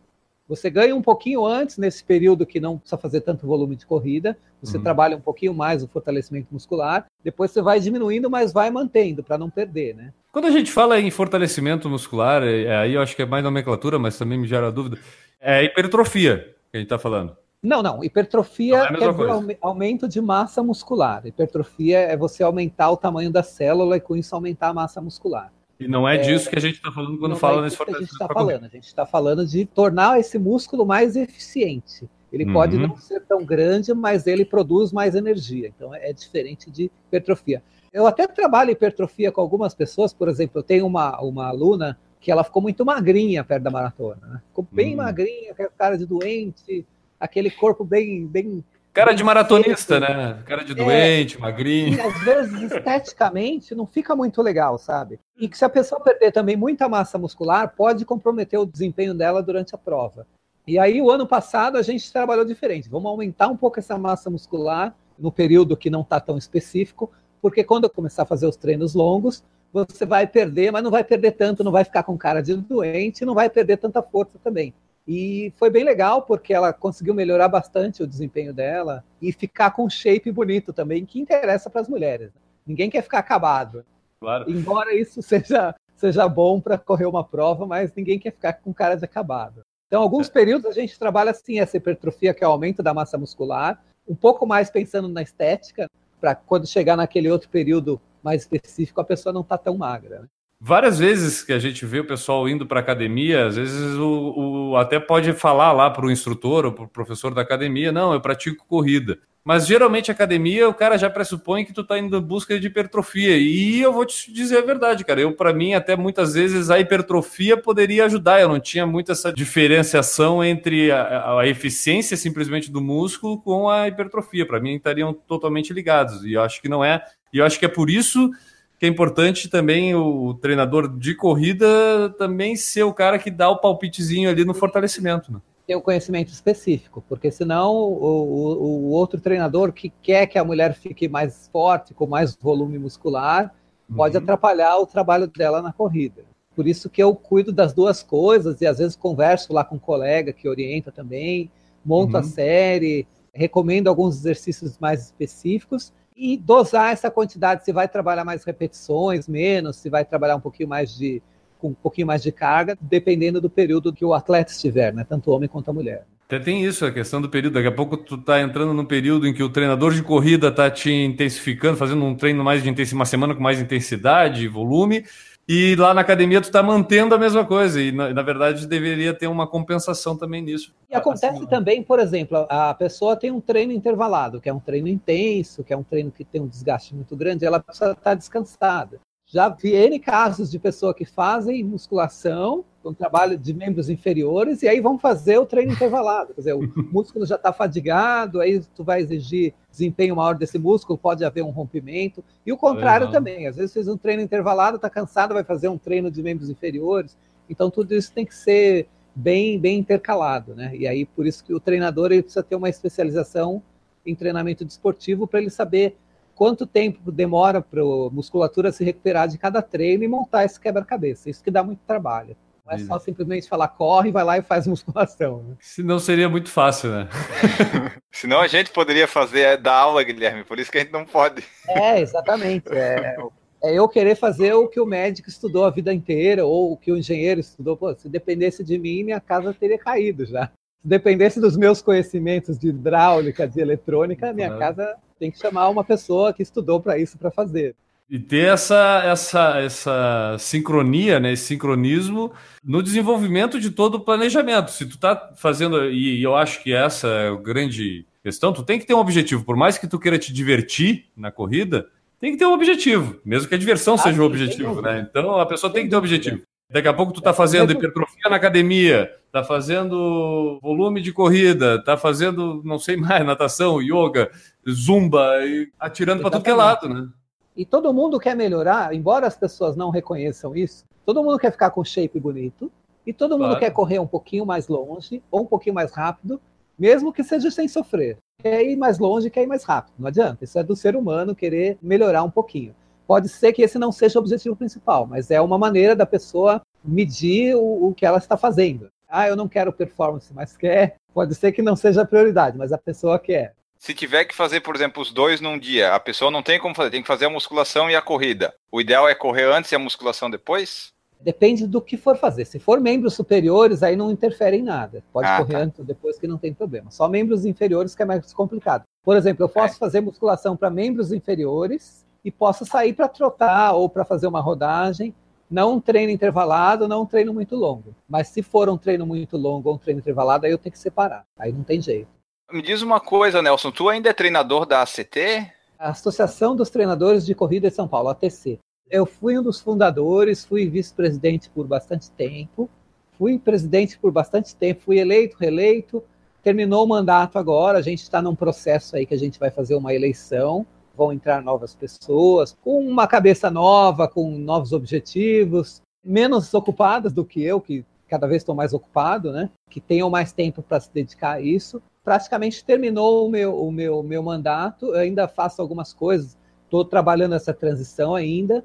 [SPEAKER 3] Você ganha um pouquinho antes, nesse período que não precisa fazer tanto volume de corrida, você uhum. trabalha um pouquinho mais o fortalecimento muscular, depois você vai diminuindo, mas vai mantendo para não perder, né?
[SPEAKER 2] Quando a gente fala em fortalecimento muscular, é, aí eu acho que é mais nomenclatura, mas também me gera dúvida, é hipertrofia que a gente está falando.
[SPEAKER 3] Não, não. Hipertrofia não é, é aumento de massa muscular. Hipertrofia é você aumentar o tamanho da célula e com isso aumentar a massa muscular.
[SPEAKER 2] E não é, é disso que a gente está falando quando fala é nesse fortalecimento.
[SPEAKER 3] A gente está falando. A gente está falando de tornar esse músculo mais eficiente. Ele uhum. pode não ser tão grande, mas ele produz mais energia. Então é diferente de hipertrofia. Eu até trabalho hipertrofia com algumas pessoas, por exemplo, eu tenho uma, uma aluna que ela ficou muito magrinha perto da maratona. Né? Ficou bem uhum. magrinha, cara de doente, aquele corpo bem, bem
[SPEAKER 2] Cara de maratonista, né? Cara de é. doente, é, magrinho.
[SPEAKER 3] E às vezes, esteticamente, não fica muito legal, sabe? E que se a pessoa perder também muita massa muscular, pode comprometer o desempenho dela durante a prova. E aí, o ano passado, a gente trabalhou diferente. Vamos aumentar um pouco essa massa muscular no período que não está tão específico, porque quando eu começar a fazer os treinos longos, você vai perder, mas não vai perder tanto, não vai ficar com cara de doente, não vai perder tanta força também. E foi bem legal porque ela conseguiu melhorar bastante o desempenho dela e ficar com shape bonito também, que interessa para as mulheres. Ninguém quer ficar acabado. Claro. Embora isso seja, seja bom para correr uma prova, mas ninguém quer ficar com cara de acabado. Então, alguns é. períodos a gente trabalha assim essa hipertrofia, que é o aumento da massa muscular, um pouco mais pensando na estética, para quando chegar naquele outro período mais específico, a pessoa não está tão magra. Né?
[SPEAKER 2] Várias vezes que a gente vê o pessoal indo para academia, às vezes o, o, até pode falar lá para o instrutor ou para o professor da academia, não, eu pratico corrida. Mas geralmente academia o cara já pressupõe que tu está indo em busca de hipertrofia. E eu vou te dizer a verdade, cara. Eu, para mim, até muitas vezes a hipertrofia poderia ajudar. Eu não tinha muito essa diferenciação entre a, a eficiência simplesmente do músculo com a hipertrofia. Para mim, estariam totalmente ligados. E eu acho que não é. E eu acho que é por isso que é importante também o treinador de corrida também ser o cara que dá o palpitezinho ali no fortalecimento. Né?
[SPEAKER 3] Ter o um conhecimento específico, porque senão o, o, o, outro treinador que quer que a mulher fique mais forte, com mais volume muscular, pode uhum. atrapalhar o trabalho dela na corrida. Por isso que eu cuido das duas coisas e às vezes converso lá com um colega que orienta também, monto uhum. a série, recomendo alguns exercícios mais específicos e dosar essa quantidade, se vai trabalhar mais repetições, menos, se vai trabalhar um pouquinho mais de com um pouquinho mais de carga, dependendo do período que o atleta estiver, né? Tanto o homem quanto a mulher.
[SPEAKER 2] Até tem isso, a questão do período. Daqui a pouco tu tá entrando num período em que o treinador de corrida tá te intensificando, fazendo um treino mais de intensidade, uma semana com mais intensidade, volume, e lá na academia tu está mantendo a mesma coisa, e na, na, verdade deveria ter uma compensação também nisso.
[SPEAKER 3] E acontece assim, também, por exemplo, a pessoa tem um treino intervalado, que é um treino intenso, que é um treino que tem um desgaste muito grande, ela precisa estar descansada. Já vi N casos de pessoa que fazem musculação, um trabalho de membros inferiores, e aí vão fazer o treino intervalado. Quer dizer, o *laughs* músculo já está fadigado, aí tu vai exigir desempenho maior desse músculo, pode haver um rompimento. E o contrário também. Às vezes fez um treino intervalado, está cansado, vai fazer um treino de membros inferiores. Então tudo isso tem que ser bem, bem intercalado, né? E aí por isso que o treinador ele precisa ter uma especialização em treinamento desportivo para ele saber quanto tempo demora para a musculatura se recuperar de cada treino e montar esse quebra-cabeça. Isso que dá muito trabalho. Não é só simplesmente falar, corre, vai lá e faz *laughs* musculação. Né?
[SPEAKER 2] Senão seria muito fácil, né? *laughs*
[SPEAKER 1] Senão a gente poderia fazer é, da aula, Guilherme, por isso que a gente não pode.
[SPEAKER 3] É, exatamente. É, é eu querer fazer o que o médico estudou a vida inteira, ou o que o engenheiro estudou. Pô, se dependesse de mim, minha casa teria caído já. Se dependesse dos meus conhecimentos de hidráulica, de eletrônica, minha casa tem que chamar uma pessoa que estudou para isso para fazer.
[SPEAKER 2] E ter essa, essa, essa sincronia, né, esse sincronismo no desenvolvimento de todo o planejamento. Se tu está fazendo, e eu acho que essa é a grande questão, tu tem que ter um objetivo. Por mais que tu queira te divertir na corrida, tem que ter um objetivo, mesmo que a diversão ah, seja o objetivo, né? Então a pessoa tem, tem que ter um objetivo. Daqui a pouco tu está fazendo hipertrofia na academia tá fazendo volume de corrida, tá fazendo, não sei mais, natação, yoga, zumba, e atirando para tudo que é lado, né?
[SPEAKER 3] E todo mundo quer melhorar, embora as pessoas não reconheçam isso, todo mundo quer ficar com shape bonito, e todo mundo claro. quer correr um pouquinho mais longe, ou um pouquinho mais rápido, mesmo que seja sem sofrer. Quer ir mais longe, quer ir mais rápido. Não adianta. Isso é do ser humano querer melhorar um pouquinho. Pode ser que esse não seja o objetivo principal, mas é uma maneira da pessoa medir o, o que ela está fazendo. Ah, eu não quero performance, mas quer. Pode ser que não seja a prioridade, mas a pessoa quer.
[SPEAKER 1] Se tiver que fazer, por exemplo, os dois num dia, a pessoa não tem como fazer, tem que fazer a musculação e a corrida. O ideal é correr antes e a musculação depois?
[SPEAKER 3] Depende do que for fazer. Se for membros superiores, aí não interfere em nada. Pode ah, correr tá. antes ou depois que não tem problema. Só membros inferiores que é mais complicado. Por exemplo, eu posso é. fazer musculação para membros inferiores e posso sair para trotar ou para fazer uma rodagem. Não um treino intervalado, não um treino muito longo. Mas se for um treino muito longo ou um treino intervalado, aí eu tenho que separar. Aí não tem jeito.
[SPEAKER 1] Me diz uma coisa, Nelson, tu ainda é treinador da ACT?
[SPEAKER 3] A Associação dos Treinadores de Corrida de São Paulo, ATC. Eu fui um dos fundadores, fui vice-presidente por bastante tempo, fui presidente por bastante tempo, fui eleito, reeleito, terminou o mandato agora, a gente está num processo aí que a gente vai fazer uma eleição, vão entrar novas pessoas, com uma cabeça nova, com novos objetivos, menos ocupadas do que eu, que cada vez estou mais ocupado, né? Que tenham mais tempo para se dedicar a isso praticamente terminou o meu, o meu, meu mandato, eu ainda faço algumas coisas, estou trabalhando essa transição ainda,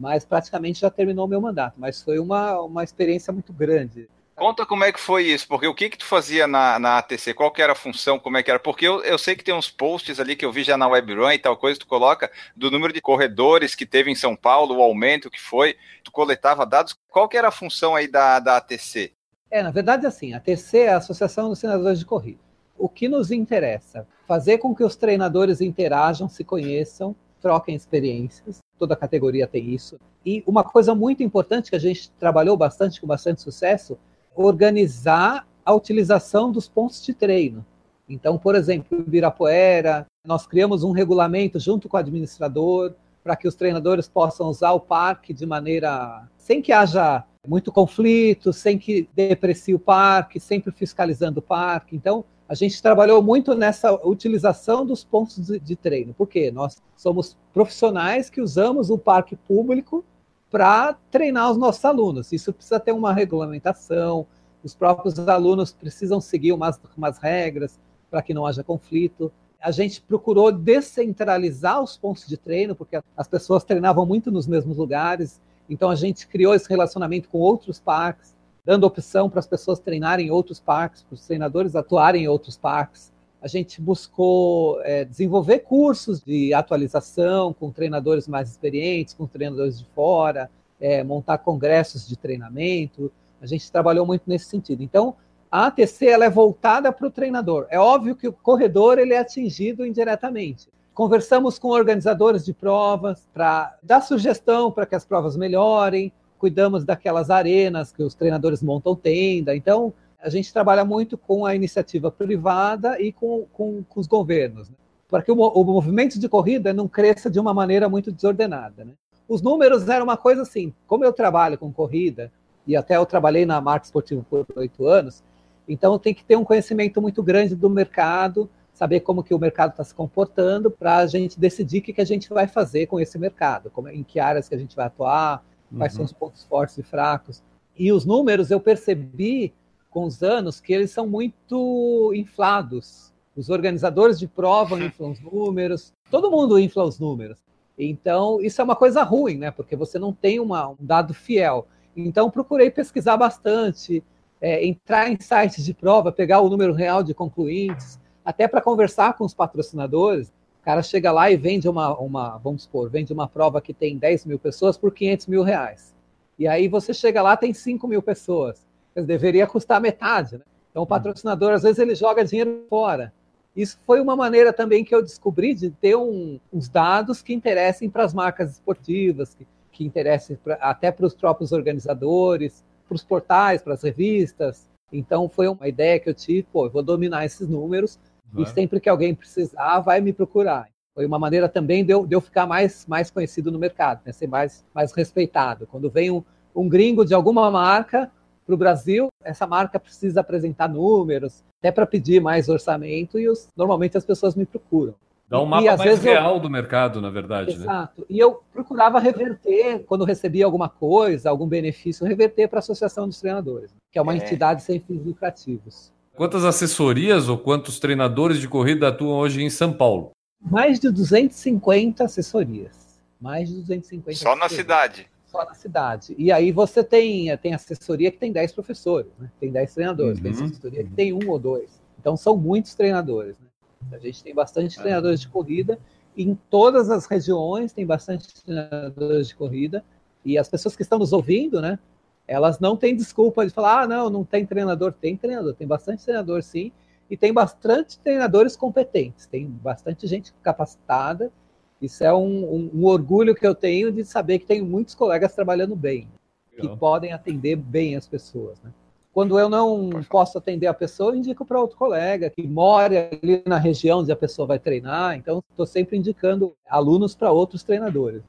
[SPEAKER 3] mas praticamente já terminou o meu mandato. Mas foi uma, uma experiência muito grande.
[SPEAKER 1] Conta como é que foi isso, porque o que que tu fazia na, na ATC, qual que era a função, como é que era, porque eu, eu sei que tem uns posts ali que eu vi já na WebRun e tal coisa, tu coloca do número de corredores que teve em São Paulo, o aumento que foi, tu coletava dados, qual que era a função aí da, da ATC?
[SPEAKER 3] É, na verdade assim, a ATC é a Associação dos Senadores de Corrida o que nos interessa? Fazer com que os treinadores interajam, se conheçam, troquem experiências. Toda categoria tem isso. E uma coisa muito importante que a gente trabalhou bastante, com bastante sucesso, organizar a utilização dos pontos de treino. Então, por exemplo, em Ibirapuera, nós criamos um regulamento junto com o administrador para que os treinadores possam usar o parque de maneira sem que haja muito conflito, sem que deprecie o parque, sempre fiscalizando o parque. Então, a gente trabalhou muito nessa utilização dos pontos de, de treino. Por quê? Nós somos profissionais que usamos o parque público para treinar os nossos alunos. Isso precisa ter uma regulamentação, os próprios alunos precisam seguir umas, umas regras para que não haja conflito. A gente procurou descentralizar os pontos de treino, porque as pessoas treinavam muito nos mesmos lugares, então a gente criou esse relacionamento com outros parques dando opção para as pessoas treinarem em outros parques, para os treinadores atuarem em outros parques. A gente buscou é, desenvolver cursos de atualização com treinadores mais experientes, com treinadores de fora, é, montar congressos de treinamento. A gente trabalhou muito nesse sentido. Então, a ATC ela é voltada para o treinador. É óbvio que o corredor ele é atingido indiretamente. Conversamos com organizadores de provas para dar sugestão para que as provas melhorem, cuidamos daquelas arenas que os treinadores montam tenda. Então, a gente trabalha muito com a iniciativa privada e com, com, com os governos, né? para que o, o, movimento de corrida não cresça de uma maneira muito desordenada. Né? Os números eram uma coisa assim, como eu trabalho com corrida, e até eu trabalhei na marca esportiva por oito anos, então tem que ter um conhecimento muito grande do mercado, saber como que o mercado está se comportando, para a gente decidir o que, que a gente vai fazer com esse mercado, como, em que áreas que a gente vai atuar, quais são os uhum. pontos fortes e fracos. E os números eu percebi com os anos que eles são muito inflados. Os organizadores de prova inflam os números, todo mundo infla os números. Então, isso é uma coisa ruim, né? Porque você não tem uma, um dado fiel. Então, procurei pesquisar bastante, é, entrar em sites de prova, pegar o número real de concluintes, até para conversar com os patrocinadores cara chega lá e vende uma, uma, vamos supor, vende uma prova que tem 10 mil pessoas por 500 mil reais. E aí você chega lá, tem 5 mil pessoas. Deveria custar metade, né? Então o uhum. patrocinador, às vezes, ele joga dinheiro fora. Isso foi uma maneira também que eu descobri de ter um, uns dados que interessem para as marcas esportivas, que, que interessem pra, até para os próprios organizadores, para os portais, para as revistas. Então foi uma ideia que eu tive, pô, eu vou dominar esses números e sempre que alguém precisar, vai me procurar. Foi uma maneira também de eu, de eu ficar mais, mais conhecido no mercado, né? ser mais, mais respeitado. Quando vem um, um gringo de alguma marca, para o Brasil, essa marca precisa apresentar números, até para pedir mais orçamento, e os, normalmente as pessoas me procuram.
[SPEAKER 2] Dá um mapa e, mais real eu... do mercado, na verdade.
[SPEAKER 3] Né? Exato. Né? E eu procurava reverter, quando recebia alguma coisa, algum benefício, reverter para a Associação dos Treinadores, que é uma é. entidade sem fins lucrativos.
[SPEAKER 2] Quantas assessorias ou quantos treinadores de corrida atuam hoje em São Paulo?
[SPEAKER 3] Mais de 250 assessorias. Mais de 250
[SPEAKER 1] Só na cidade.
[SPEAKER 3] Só na cidade. E aí você tem, tem assessoria que tem 10 professores, né? tem 10 treinadores, uhum. tem assessoria que tem um ou dois. Então são muitos treinadores. Né? A gente tem bastante treinadores de corrida, em todas as regiões tem bastante treinadores de corrida, e as pessoas que estão nos ouvindo, né, elas não têm desculpa de falar, ah, não, não tem treinador. Tem treinador, tem bastante treinador sim, e tem bastante treinadores competentes, tem bastante gente capacitada. Isso é um, um, um orgulho que eu tenho de saber que tenho muitos colegas trabalhando bem, Legal. que podem atender bem as pessoas. Né? Quando eu não posso atender a pessoa, eu indico para outro colega que mora ali na região onde a pessoa vai treinar. Então, estou sempre indicando alunos para outros treinadores.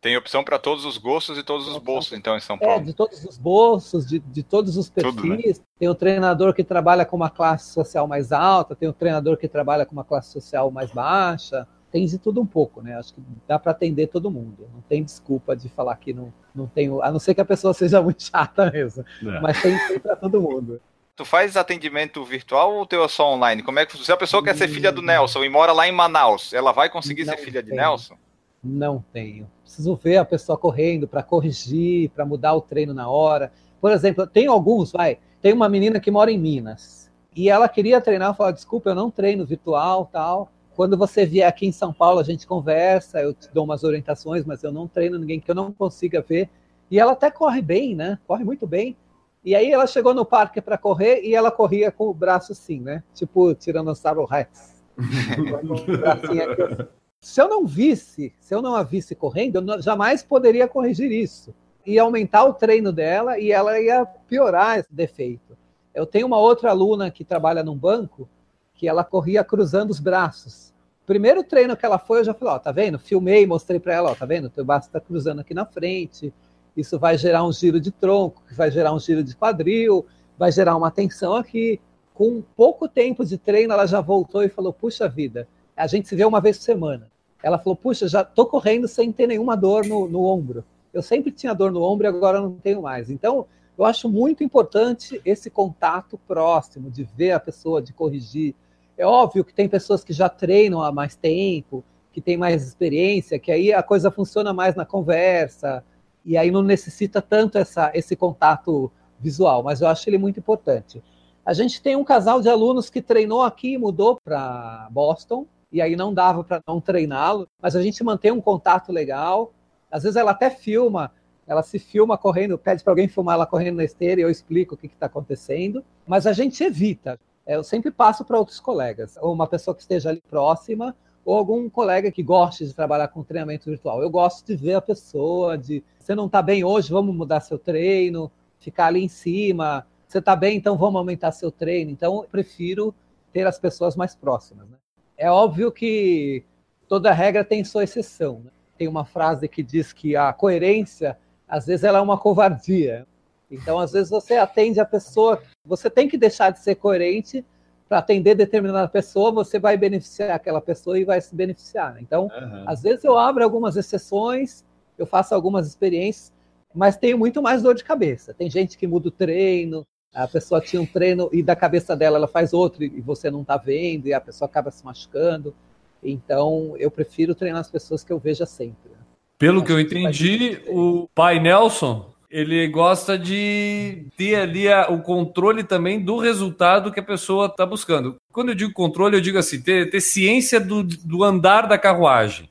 [SPEAKER 1] Tem opção para todos os gostos e todos os bolsos, então, em São Paulo.
[SPEAKER 3] É, de todos os bolsos, de, de todos os perfis. Tudo, né? Tem o treinador que trabalha com uma classe social mais alta, tem o treinador que trabalha com uma classe social mais baixa tem de tudo um pouco, né? Acho que dá para atender todo mundo. Não tem desculpa de falar que não, não tem, a não ser que a pessoa *laughs* seja muito chata mesmo. É. Mas tem, tem para todo mundo.
[SPEAKER 1] Tu faz atendimento virtual ou teu é só online? Como é que se a pessoa quer ser filha do Nelson e mora lá em Manaus, ela vai conseguir não ser filha tenho. de Nelson?
[SPEAKER 3] Não tenho. Preciso ver a pessoa correndo para corrigir, para mudar o treino na hora. Por exemplo, tem alguns, vai. Tem uma menina que mora em Minas e ela queria treinar, falou: desculpa, eu não treino virtual, tal. Quando você vier aqui em São Paulo, a gente conversa, eu te dou umas orientações, mas eu não treino ninguém que eu não consiga ver. E ela até corre bem, né? Corre muito bem. E aí ela chegou no parque para correr e ela corria com o braço assim, né? Tipo Tiranossauro Rex. *laughs* se eu não visse, se eu não a visse correndo, eu jamais poderia corrigir isso. Ia aumentar o treino dela e ela ia piorar esse defeito. Eu tenho uma outra aluna que trabalha num banco que ela corria cruzando os braços. Primeiro treino que ela foi, eu já falei, ó, tá vendo? Filmei, mostrei para ela, ó, tá vendo? Teu braço está cruzando aqui na frente. Isso vai gerar um giro de tronco, vai gerar um giro de quadril, vai gerar uma tensão aqui. Com pouco tempo de treino, ela já voltou e falou: Puxa vida, a gente se vê uma vez por semana. Ela falou: Puxa, já tô correndo sem ter nenhuma dor no, no ombro. Eu sempre tinha dor no ombro e agora não tenho mais. Então, eu acho muito importante esse contato próximo, de ver a pessoa, de corrigir, é óbvio que tem pessoas que já treinam há mais tempo, que têm mais experiência, que aí a coisa funciona mais na conversa, e aí não necessita tanto essa, esse contato visual, mas eu acho ele muito importante. A gente tem um casal de alunos que treinou aqui e mudou para Boston, e aí não dava para não treiná-lo, mas a gente mantém um contato legal. Às vezes ela até filma, ela se filma correndo, pede para alguém filmar ela correndo na esteira e eu explico o que está acontecendo, mas a gente evita eu sempre passo para outros colegas, ou uma pessoa que esteja ali próxima, ou algum colega que goste de trabalhar com treinamento virtual. Eu gosto de ver a pessoa, de você não está bem hoje, vamos mudar seu treino, ficar ali em cima. Você está bem, então vamos aumentar seu treino. Então, eu prefiro ter as pessoas mais próximas. Né? É óbvio que toda regra tem sua exceção. Né? Tem uma frase que diz que a coerência, às vezes, ela é uma covardia. Então, às vezes, você atende a pessoa, você tem que deixar de ser coerente para atender determinada pessoa, você vai beneficiar aquela pessoa e vai se beneficiar. Né? Então, uhum. às vezes eu abro algumas exceções, eu faço algumas experiências, mas tenho muito mais dor de cabeça. Tem gente que muda o treino, a pessoa tinha um treino e da cabeça dela ela faz outro e você não está vendo e a pessoa acaba se machucando. Então, eu prefiro treinar as pessoas que eu veja sempre. Né?
[SPEAKER 2] Pelo Acho que eu entendi, o pai Nelson ele gosta de ter ali a, o controle também do resultado que a pessoa está buscando. Quando eu digo controle, eu digo assim, ter, ter ciência do, do andar da carruagem.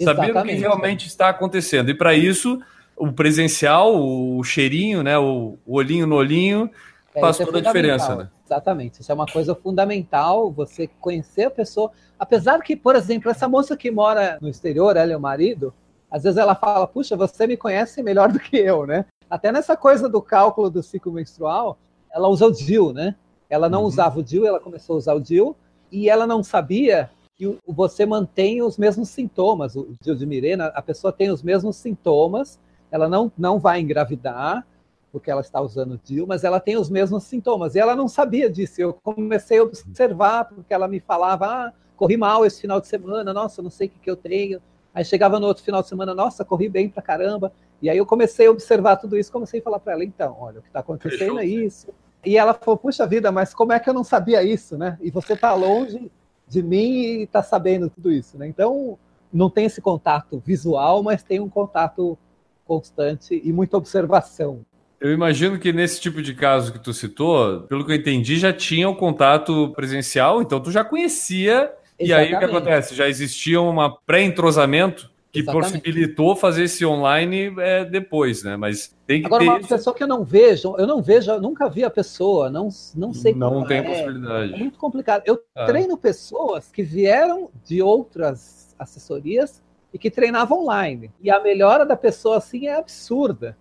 [SPEAKER 2] Exatamente. Saber o que realmente está acontecendo. E para isso, o presencial, o cheirinho, né, o, o olhinho no olhinho, é, faz é toda é a diferença. Né?
[SPEAKER 3] Exatamente. Isso é uma coisa fundamental, você conhecer a pessoa. Apesar que, por exemplo, essa moça que mora no exterior, ela e o marido, às vezes ela fala, puxa, você me conhece melhor do que eu, né? Até nessa coisa do cálculo do ciclo menstrual, ela usa o DIL, né? Ela não uhum. usava o DIL, ela começou a usar o DIL, e ela não sabia que você mantém os mesmos sintomas. O DIL de Mirena, a pessoa tem os mesmos sintomas, ela não, não vai engravidar, porque ela está usando DIL, mas ela tem os mesmos sintomas. E ela não sabia disso. Eu comecei a observar, porque ela me falava, ah, corri mal esse final de semana, nossa, não sei o que, que eu tenho. Aí chegava no outro final de semana, nossa, corri bem pra caramba. E aí eu comecei a observar tudo isso, comecei a falar para ela, então, olha, o que está acontecendo é isso. E ela falou, puxa vida, mas como é que eu não sabia isso, né? E você está longe de mim e está sabendo tudo isso, né? Então, não tem esse contato visual, mas tem um contato constante e muita observação.
[SPEAKER 2] Eu imagino que nesse tipo de caso que tu citou, pelo que eu entendi, já tinha o um contato presencial, então tu já conhecia. E aí o que acontece? Já existia um pré-entrosamento que Exatamente. possibilitou fazer esse online é, depois, né? Mas tem que
[SPEAKER 3] Agora,
[SPEAKER 2] ter...
[SPEAKER 3] uma pessoa que eu não vejo, eu não vejo, eu nunca vi a pessoa, não, não sei
[SPEAKER 2] Não
[SPEAKER 3] como
[SPEAKER 2] tem
[SPEAKER 3] é.
[SPEAKER 2] possibilidade.
[SPEAKER 3] É muito complicado. Eu ah. treino pessoas que vieram de outras assessorias e que treinavam online. E a melhora da pessoa assim é absurda.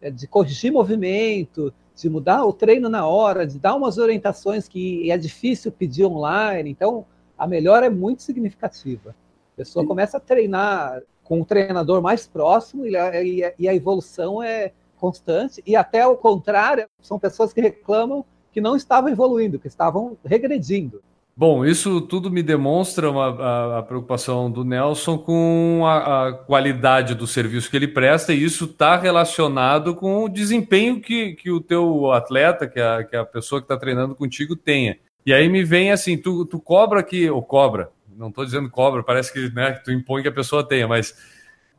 [SPEAKER 3] É de corrigir movimento, de mudar o treino na hora, de dar umas orientações que é difícil pedir online. Então, a melhora é muito significativa. A pessoa começa a treinar com o treinador mais próximo e a, e a evolução é constante. E até o contrário, são pessoas que reclamam que não estavam evoluindo, que estavam regredindo.
[SPEAKER 2] Bom, isso tudo me demonstra uma, a, a, preocupação do Nelson com a, a, qualidade do serviço que ele presta, e isso está relacionado com o desempenho que, que o teu atleta, que a, que a pessoa que está treinando contigo, tenha. E aí me vem assim, tu, tu cobra que, ou cobra, não estou dizendo cobra, parece que, né, tu impõe que a pessoa tenha, mas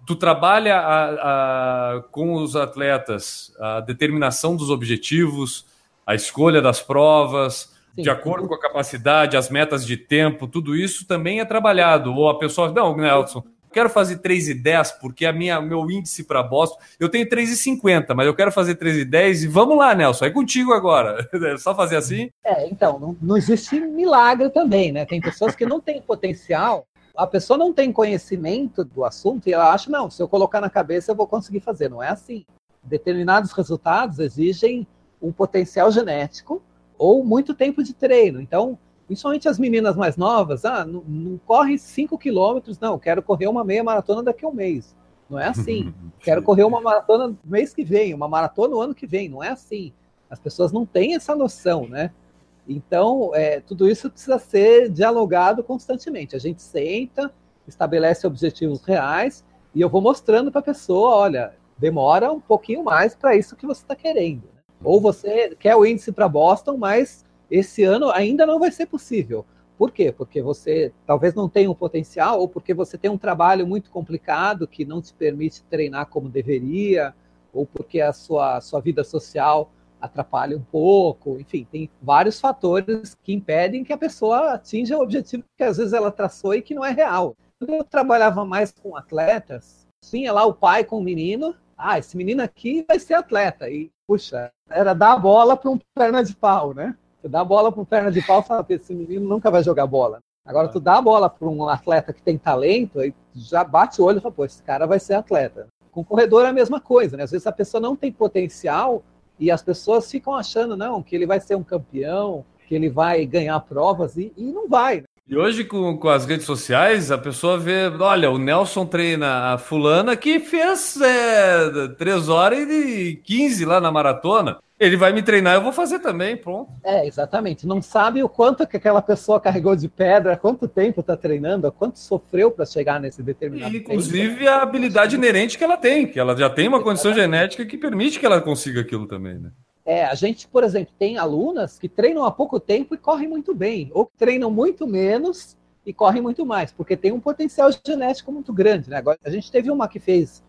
[SPEAKER 2] tu trabalha a, com os atletas a determinação dos objetivos, a escolha das provas, Sim. de acordo com a capacidade, as metas de tempo, tudo isso também é trabalhado. Ou a pessoa, não, Nelson, quero fazer 3,10 porque a minha meu índice para Boston, eu tenho 3,50, mas eu quero fazer 3,10 e vamos lá, Nelson, é contigo agora. *laughs* É só fazer assim?
[SPEAKER 3] É, então, não, não existe milagre também, né? Tem pessoas que não têm potencial, a pessoa não tem conhecimento do assunto e ela acha, não, se eu colocar na cabeça eu vou conseguir fazer. Não é assim. Determinados resultados exigem um potencial genético ou muito tempo de treino. Então, principalmente as meninas mais novas, ah, não, não corre 5 quilômetros, não, quero correr uma meia maratona daqui a um mês. Não é assim. *laughs* quero correr uma maratona no mês que vem, uma maratona no ano que vem. Não é assim. As pessoas não têm essa noção, né? Então, é, tudo isso precisa ser dialogado constantemente. A gente senta, estabelece objetivos reais e eu vou mostrando para a pessoa, olha, demora um pouquinho mais para isso que você está querendo. Ou você quer o índice para Boston, mas esse ano ainda não vai ser possível. Por quê? Porque você talvez não tenha um potencial, ou porque você tem um trabalho muito complicado que não te permite treinar como deveria, ou porque a sua, sua vida social atrapalha um pouco. Enfim, tem vários fatores que impedem que a pessoa atinja o objetivo que às vezes ela traçou e que não é real. Quando eu trabalhava mais com atletas, tinha lá o pai com o menino, ah, esse menino aqui vai ser atleta. E, puxa, era dar a bola para um perna de pau, né? Você dá a bola para um perna de pau e fala, esse menino nunca vai jogar bola. Agora, tu dá a bola para um atleta que tem talento, aí já bate o olho e fala, pô, esse cara vai ser atleta. Com corredor é a mesma coisa, né? Às vezes a pessoa não tem potencial e as pessoas ficam achando, não, que ele vai ser um campeão, que ele vai ganhar provas e, e não vai. Né?
[SPEAKER 2] E hoje, com, com as redes sociais, a pessoa vê, olha, o Nelson treina a fulana que fez é, 3 horas e 15 lá na maratona. Ele vai me treinar, eu vou fazer também, pronto.
[SPEAKER 3] É, exatamente. Não sabe o quanto que aquela pessoa carregou de pedra, quanto tempo está treinando, quanto sofreu para chegar nesse determinado
[SPEAKER 2] e, Inclusive tempo. a habilidade inerente que ela tem, que ela já tem uma condição genética que permite que ela consiga aquilo também, né?
[SPEAKER 3] É, a gente, por exemplo, tem alunas que treinam há pouco tempo e correm muito bem, ou que treinam muito menos e correm muito mais, porque tem um potencial genético muito grande. Né? Agora, a gente teve uma que fez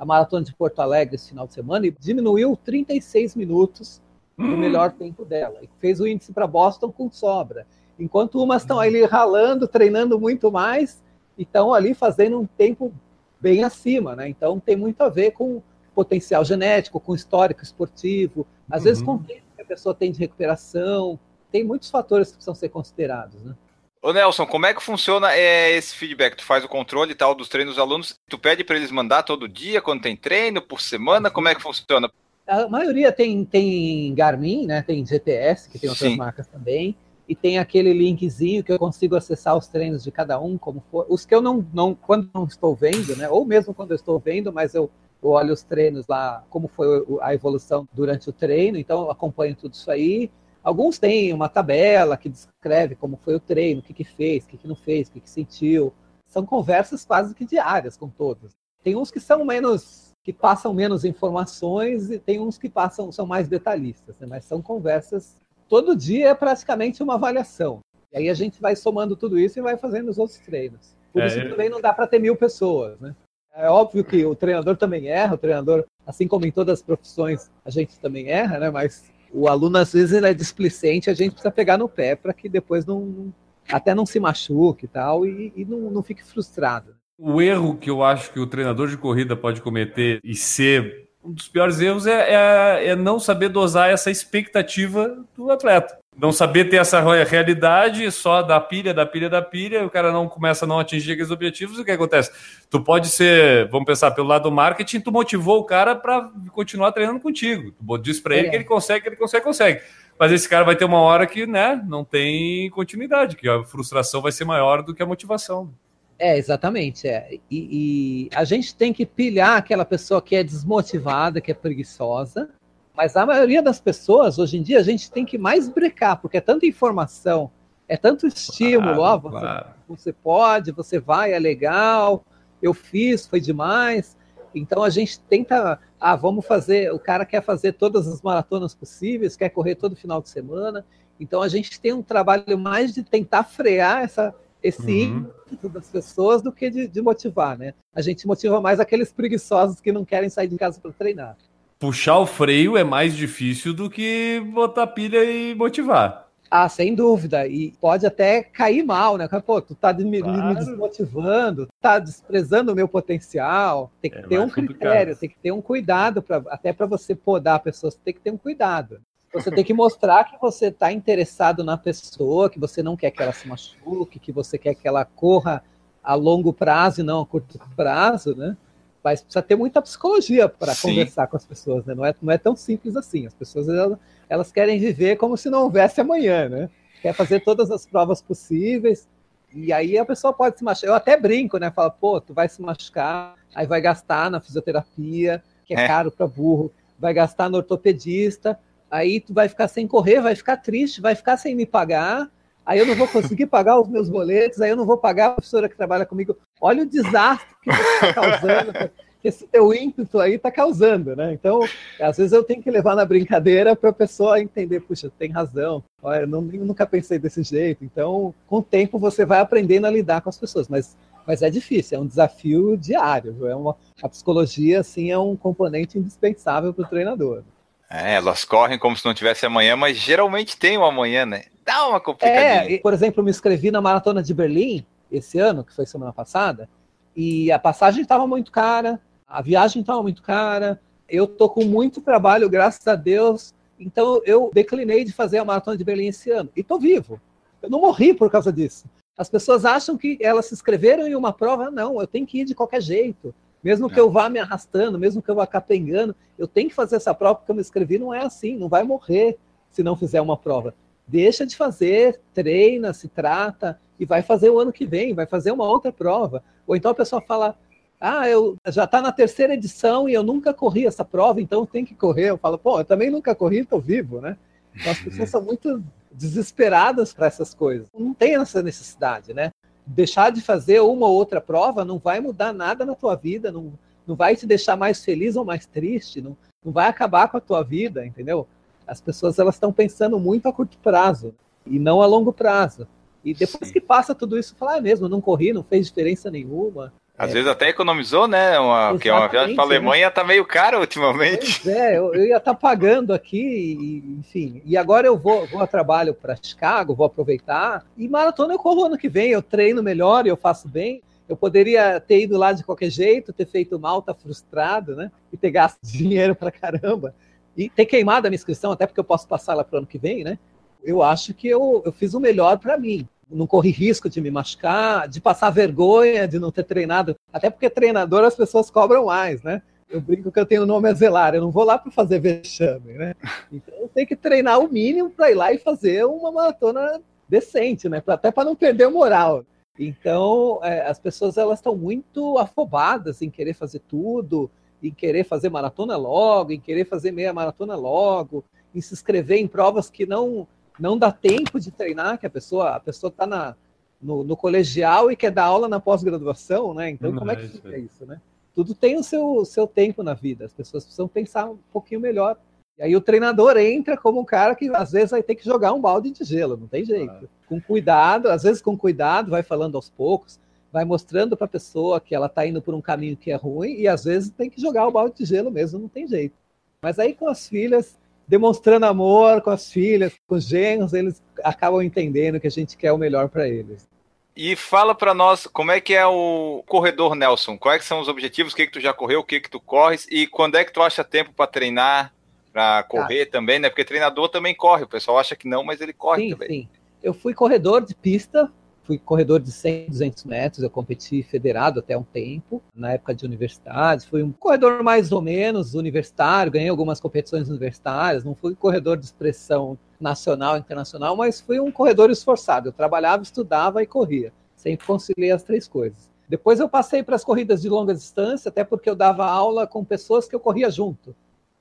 [SPEAKER 3] a maratona de Porto Alegre esse final de semana e diminuiu 36 minutos do hum. melhor tempo dela. E fez o índice para Boston com sobra. Enquanto umas estão ali ralando, treinando muito mais, e estão ali fazendo um tempo bem acima. Né? Então tem muito a ver com potencial genético, com histórico esportivo, às uhum. vezes com o tempo que a pessoa tem de recuperação, tem muitos fatores que precisam ser considerados, né?
[SPEAKER 1] Ô Nelson, como é que funciona é, esse feedback? Tu faz o controle e tal dos treinos dos alunos, tu pede para eles mandar todo dia, quando tem treino, por semana, como é que funciona?
[SPEAKER 3] A maioria tem, tem Garmin, né? Tem GPS, que tem outras Sim. marcas também, e tem aquele linkzinho que eu consigo acessar os treinos de cada um, como for. Os que eu não, não quando não estou vendo, né? Ou mesmo quando eu estou vendo, mas eu eu olho os treinos lá, como foi a evolução durante o treino, então eu acompanho tudo isso aí. Alguns têm uma tabela que descreve como foi o treino, o que, que fez, o que, que não fez, o que, que sentiu. São conversas quase que diárias com todos. Tem uns que são menos, que passam menos informações e tem uns que passam, são mais detalhistas, né? mas são conversas. Todo dia é praticamente uma avaliação. E aí a gente vai somando tudo isso e vai fazendo os outros treinos. Por é, isso também não dá para ter mil pessoas, né? É óbvio que o treinador também erra, o treinador, assim como em todas as profissões, a gente também erra, né? Mas o aluno, às vezes, ele é displicente, a gente precisa pegar no pé para que depois não, até não se machuque e tal, e, e não, não fique frustrado.
[SPEAKER 2] O erro que eu acho que o treinador de corrida pode cometer e ser um dos piores erros é, é, é não saber dosar essa expectativa do atleta não saber ter essa realidade só da pilha, da pilha, da pilha, o cara não começa a não atingir aqueles objetivos, o que acontece? Tu pode ser, vamos pensar pelo lado do marketing, tu motivou o cara para continuar treinando contigo. Tu diz para ele é. que ele consegue, que ele consegue, consegue. Mas esse cara vai ter uma hora que, né, não tem continuidade, que a frustração vai ser maior do que a motivação.
[SPEAKER 3] É, exatamente. É. E, e a gente tem que pilhar aquela pessoa que é desmotivada, que é preguiçosa, mas a maioria das pessoas, hoje em dia, a gente tem que mais brecar, porque é tanta informação, é tanto estímulo, claro, ó, você, claro. você pode, você vai, é legal, eu fiz, foi demais. Então a gente tenta, ah, vamos fazer, o cara quer fazer todas as maratonas possíveis, quer correr todo final de semana. Então a gente tem um trabalho mais de tentar frear essa, esse uhum. ímpeto das pessoas do que de, de, motivar, né? A gente motiva mais aqueles preguiçosos que não querem sair de casa para treinar
[SPEAKER 2] puxar o freio é mais difícil do que botar pilha e motivar.
[SPEAKER 3] Ah, sem dúvida. E pode até cair mal, né? Pô, tu tá me, claro. me desmotivando, tá desprezando o meu potencial. Tem que é ter um critério, tem que ter um cuidado, pra, até para você podar a pessoa, você tem que ter um cuidado. Você tem que mostrar que você está interessado na pessoa, que você não quer que ela se machuque, que você quer que ela corra a longo prazo e não a curto prazo, né? Mas precisa ter muita psicologia para conversar com as pessoas, né? Não é, não é tão simples assim. As pessoas elas, elas, querem viver como se não houvesse amanhã, né? Quer fazer todas as provas possíveis. E aí a pessoa pode se machucar. Eu até brinco, né? Fala, pô, tu vai se machucar, aí vai gastar na fisioterapia, que é, é. caro para burro, vai gastar no ortopedista, aí tu vai ficar sem correr, vai ficar triste, vai ficar sem me pagar aí eu não vou conseguir pagar os meus boletos, aí eu não vou pagar a professora que trabalha comigo. Olha o desastre que você está causando, esse teu ímpeto aí está causando, né? Então, às vezes eu tenho que levar na brincadeira para a pessoa entender, puxa, tem razão, Olha, eu, não, eu nunca pensei desse jeito. Então, com o tempo você vai aprendendo a lidar com as pessoas, mas mas é difícil, é um desafio diário. É uma, a psicologia, assim, é um componente indispensável para o treinador.
[SPEAKER 1] É, elas correm como se não tivesse amanhã, mas geralmente tem um amanhã, né? Dá uma complicadinha.
[SPEAKER 3] É, por exemplo, me inscrevi na Maratona de Berlim esse ano, que foi semana passada, e a passagem estava muito cara, a viagem estava muito cara, eu tô com muito trabalho, graças a Deus, então eu declinei de fazer a Maratona de Berlim esse ano, e tô vivo. Eu não morri por causa disso. As pessoas acham que elas se inscreveram em uma prova, não, eu tenho que ir de qualquer jeito. Mesmo que é. eu vá me arrastando, mesmo que eu vá capengando, eu tenho que fazer essa prova porque eu me inscrevi. Não é assim, não vai morrer se não fizer uma prova. Deixa de fazer, treina, se trata e vai fazer o ano que vem, vai fazer uma outra prova. Ou então a pessoa fala: Ah, eu já está na terceira edição e eu nunca corri essa prova, então tem que correr. Eu falo: Pô, eu também nunca corri, estou vivo, né? Então as pessoas são muito desesperadas para essas coisas. Não tem essa necessidade, né? Deixar de fazer uma ou outra prova não vai mudar nada na tua vida, não, não vai te deixar mais feliz ou mais triste, não, não vai acabar com a tua vida, entendeu? As pessoas elas estão pensando muito a curto prazo e não a longo prazo. E depois Sim. que passa tudo isso, falar ah, mesmo, não corri, não fez diferença nenhuma.
[SPEAKER 1] Às é. vezes até economizou, né? Uma, porque uma viagem para a Alemanha está né? meio cara ultimamente.
[SPEAKER 3] Pois é, eu, eu ia estar tá pagando aqui, e, enfim. E agora eu vou, vou a trabalho para Chicago, vou aproveitar. E maratona eu corro ano que vem, eu treino melhor e eu faço bem. Eu poderia ter ido lá de qualquer jeito, ter feito mal, tá frustrado, né? E ter gasto *laughs* dinheiro para caramba. E ter queimado a minha inscrição, até porque eu posso passar lá para o ano que vem, né? Eu acho que eu, eu fiz o melhor para mim não corri risco de me machucar, de passar vergonha de não ter treinado. Até porque treinador as pessoas cobram mais, né? Eu brinco que eu tenho o nome a zelar, eu não vou lá para fazer vexame, né? Então tenho que treinar o mínimo para ir lá e fazer uma maratona decente, né? Até para não perder o moral. Então é, as pessoas elas estão muito afobadas em querer fazer tudo em querer fazer maratona logo, em querer fazer meia maratona logo, em se inscrever em provas que não não dá tempo de treinar, que a pessoa a pessoa está na no, no, colegial e quer dar aula na pós-graduação, né? Então, como é que fica isso, né? Tudo tem o seu, seu tempo na vida, as pessoas precisam pensar um pouquinho melhor. E aí o treinador entra como um cara que às vezes vai ter que jogar um balde de gelo, não tem jeito. Ah. Com cuidado, às vezes com cuidado, vai falando aos poucos, vai mostrando para a pessoa que ela está indo por um caminho que é ruim e às vezes tem que jogar o balde de gelo mesmo, não tem jeito. Mas aí com as filhas, demonstrando amor com as filhas, com os genros, eles acabam entendendo que a gente quer o melhor para eles.
[SPEAKER 1] E fala para nós como é que é o corredor Nelson. Quais são os objetivos? O que que tu já correu? O que que tu corres? E quando é que tu acha tempo para treinar, para correr tá. também, né? Porque treinador também corre. O pessoal acha que não, mas ele corre sim, também. Sim.
[SPEAKER 3] Eu fui corredor de pista fui corredor de 100, 200 metros, eu competi federado até um tempo, na época de universidade, fui um corredor mais ou menos universitário, ganhei algumas competições universitárias, não fui corredor de expressão nacional, internacional, mas fui um corredor esforçado, eu trabalhava, estudava e corria, sempre conciliei as três coisas. Depois eu passei para as corridas de longa distância, até porque eu dava aula com pessoas que eu corria junto.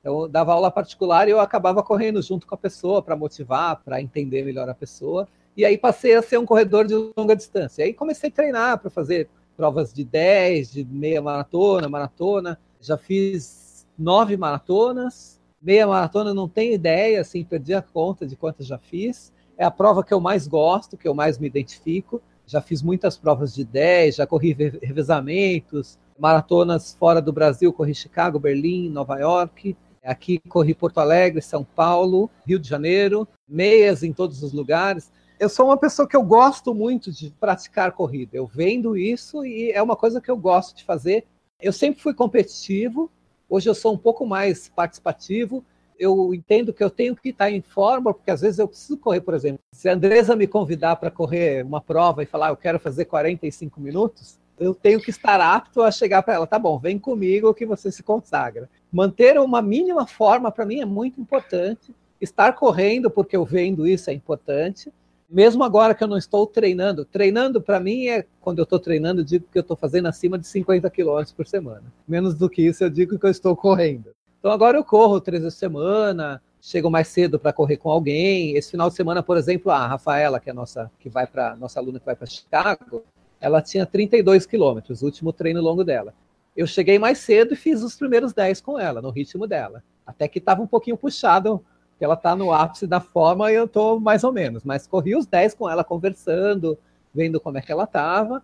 [SPEAKER 3] Eu dava aula particular e eu acabava correndo junto com a pessoa para motivar, para entender melhor a pessoa. E aí passei a ser um corredor de longa distância. Aí comecei a treinar para fazer provas de 10, de meia maratona, maratona. Já fiz nove maratonas. Meia maratona não tenho ideia, assim, perdi a conta de quantas já fiz. É a prova que eu mais gosto, que eu mais me identifico. Já fiz muitas provas de 10, já corri revezamentos, maratonas fora do Brasil, corri Chicago, Berlim, Nova York. Aqui corri Porto Alegre, São Paulo, Rio de Janeiro, meias em todos os lugares eu sou uma pessoa que eu gosto muito de praticar corrida. Eu vendo isso e é uma coisa que eu gosto de fazer. Eu sempre fui competitivo, hoje eu sou um pouco mais participativo. Eu entendo que eu tenho que estar em forma, porque às vezes eu preciso correr, por exemplo. Se a Andresa me convidar para correr uma prova e falar, ah, eu quero fazer 45 minutos, eu tenho que estar apto a chegar para ela, tá bom, vem comigo que você se consagra. Manter uma mínima forma para mim é muito importante. Estar correndo, porque eu vendo isso, é importante mesmo agora que eu não estou treinando, treinando para mim é quando eu estou treinando, eu digo que eu estou fazendo acima de 50 quilômetros por semana. Menos do que isso, eu digo que eu estou correndo. Então agora eu corro três vezes por semana, chego mais cedo para correr com alguém. Esse final de semana, por exemplo, a Rafaela, que é a nossa que vai para nossa aluna que vai para Chicago, ela tinha 32 quilômetros, o último treino longo dela. Eu cheguei mais cedo e fiz os primeiros 10 com ela, no ritmo dela. Até que estava um pouquinho puxado que ela está no ápice da forma e eu estou mais ou menos. Mas corri os 10 com ela conversando, vendo como é que ela estava.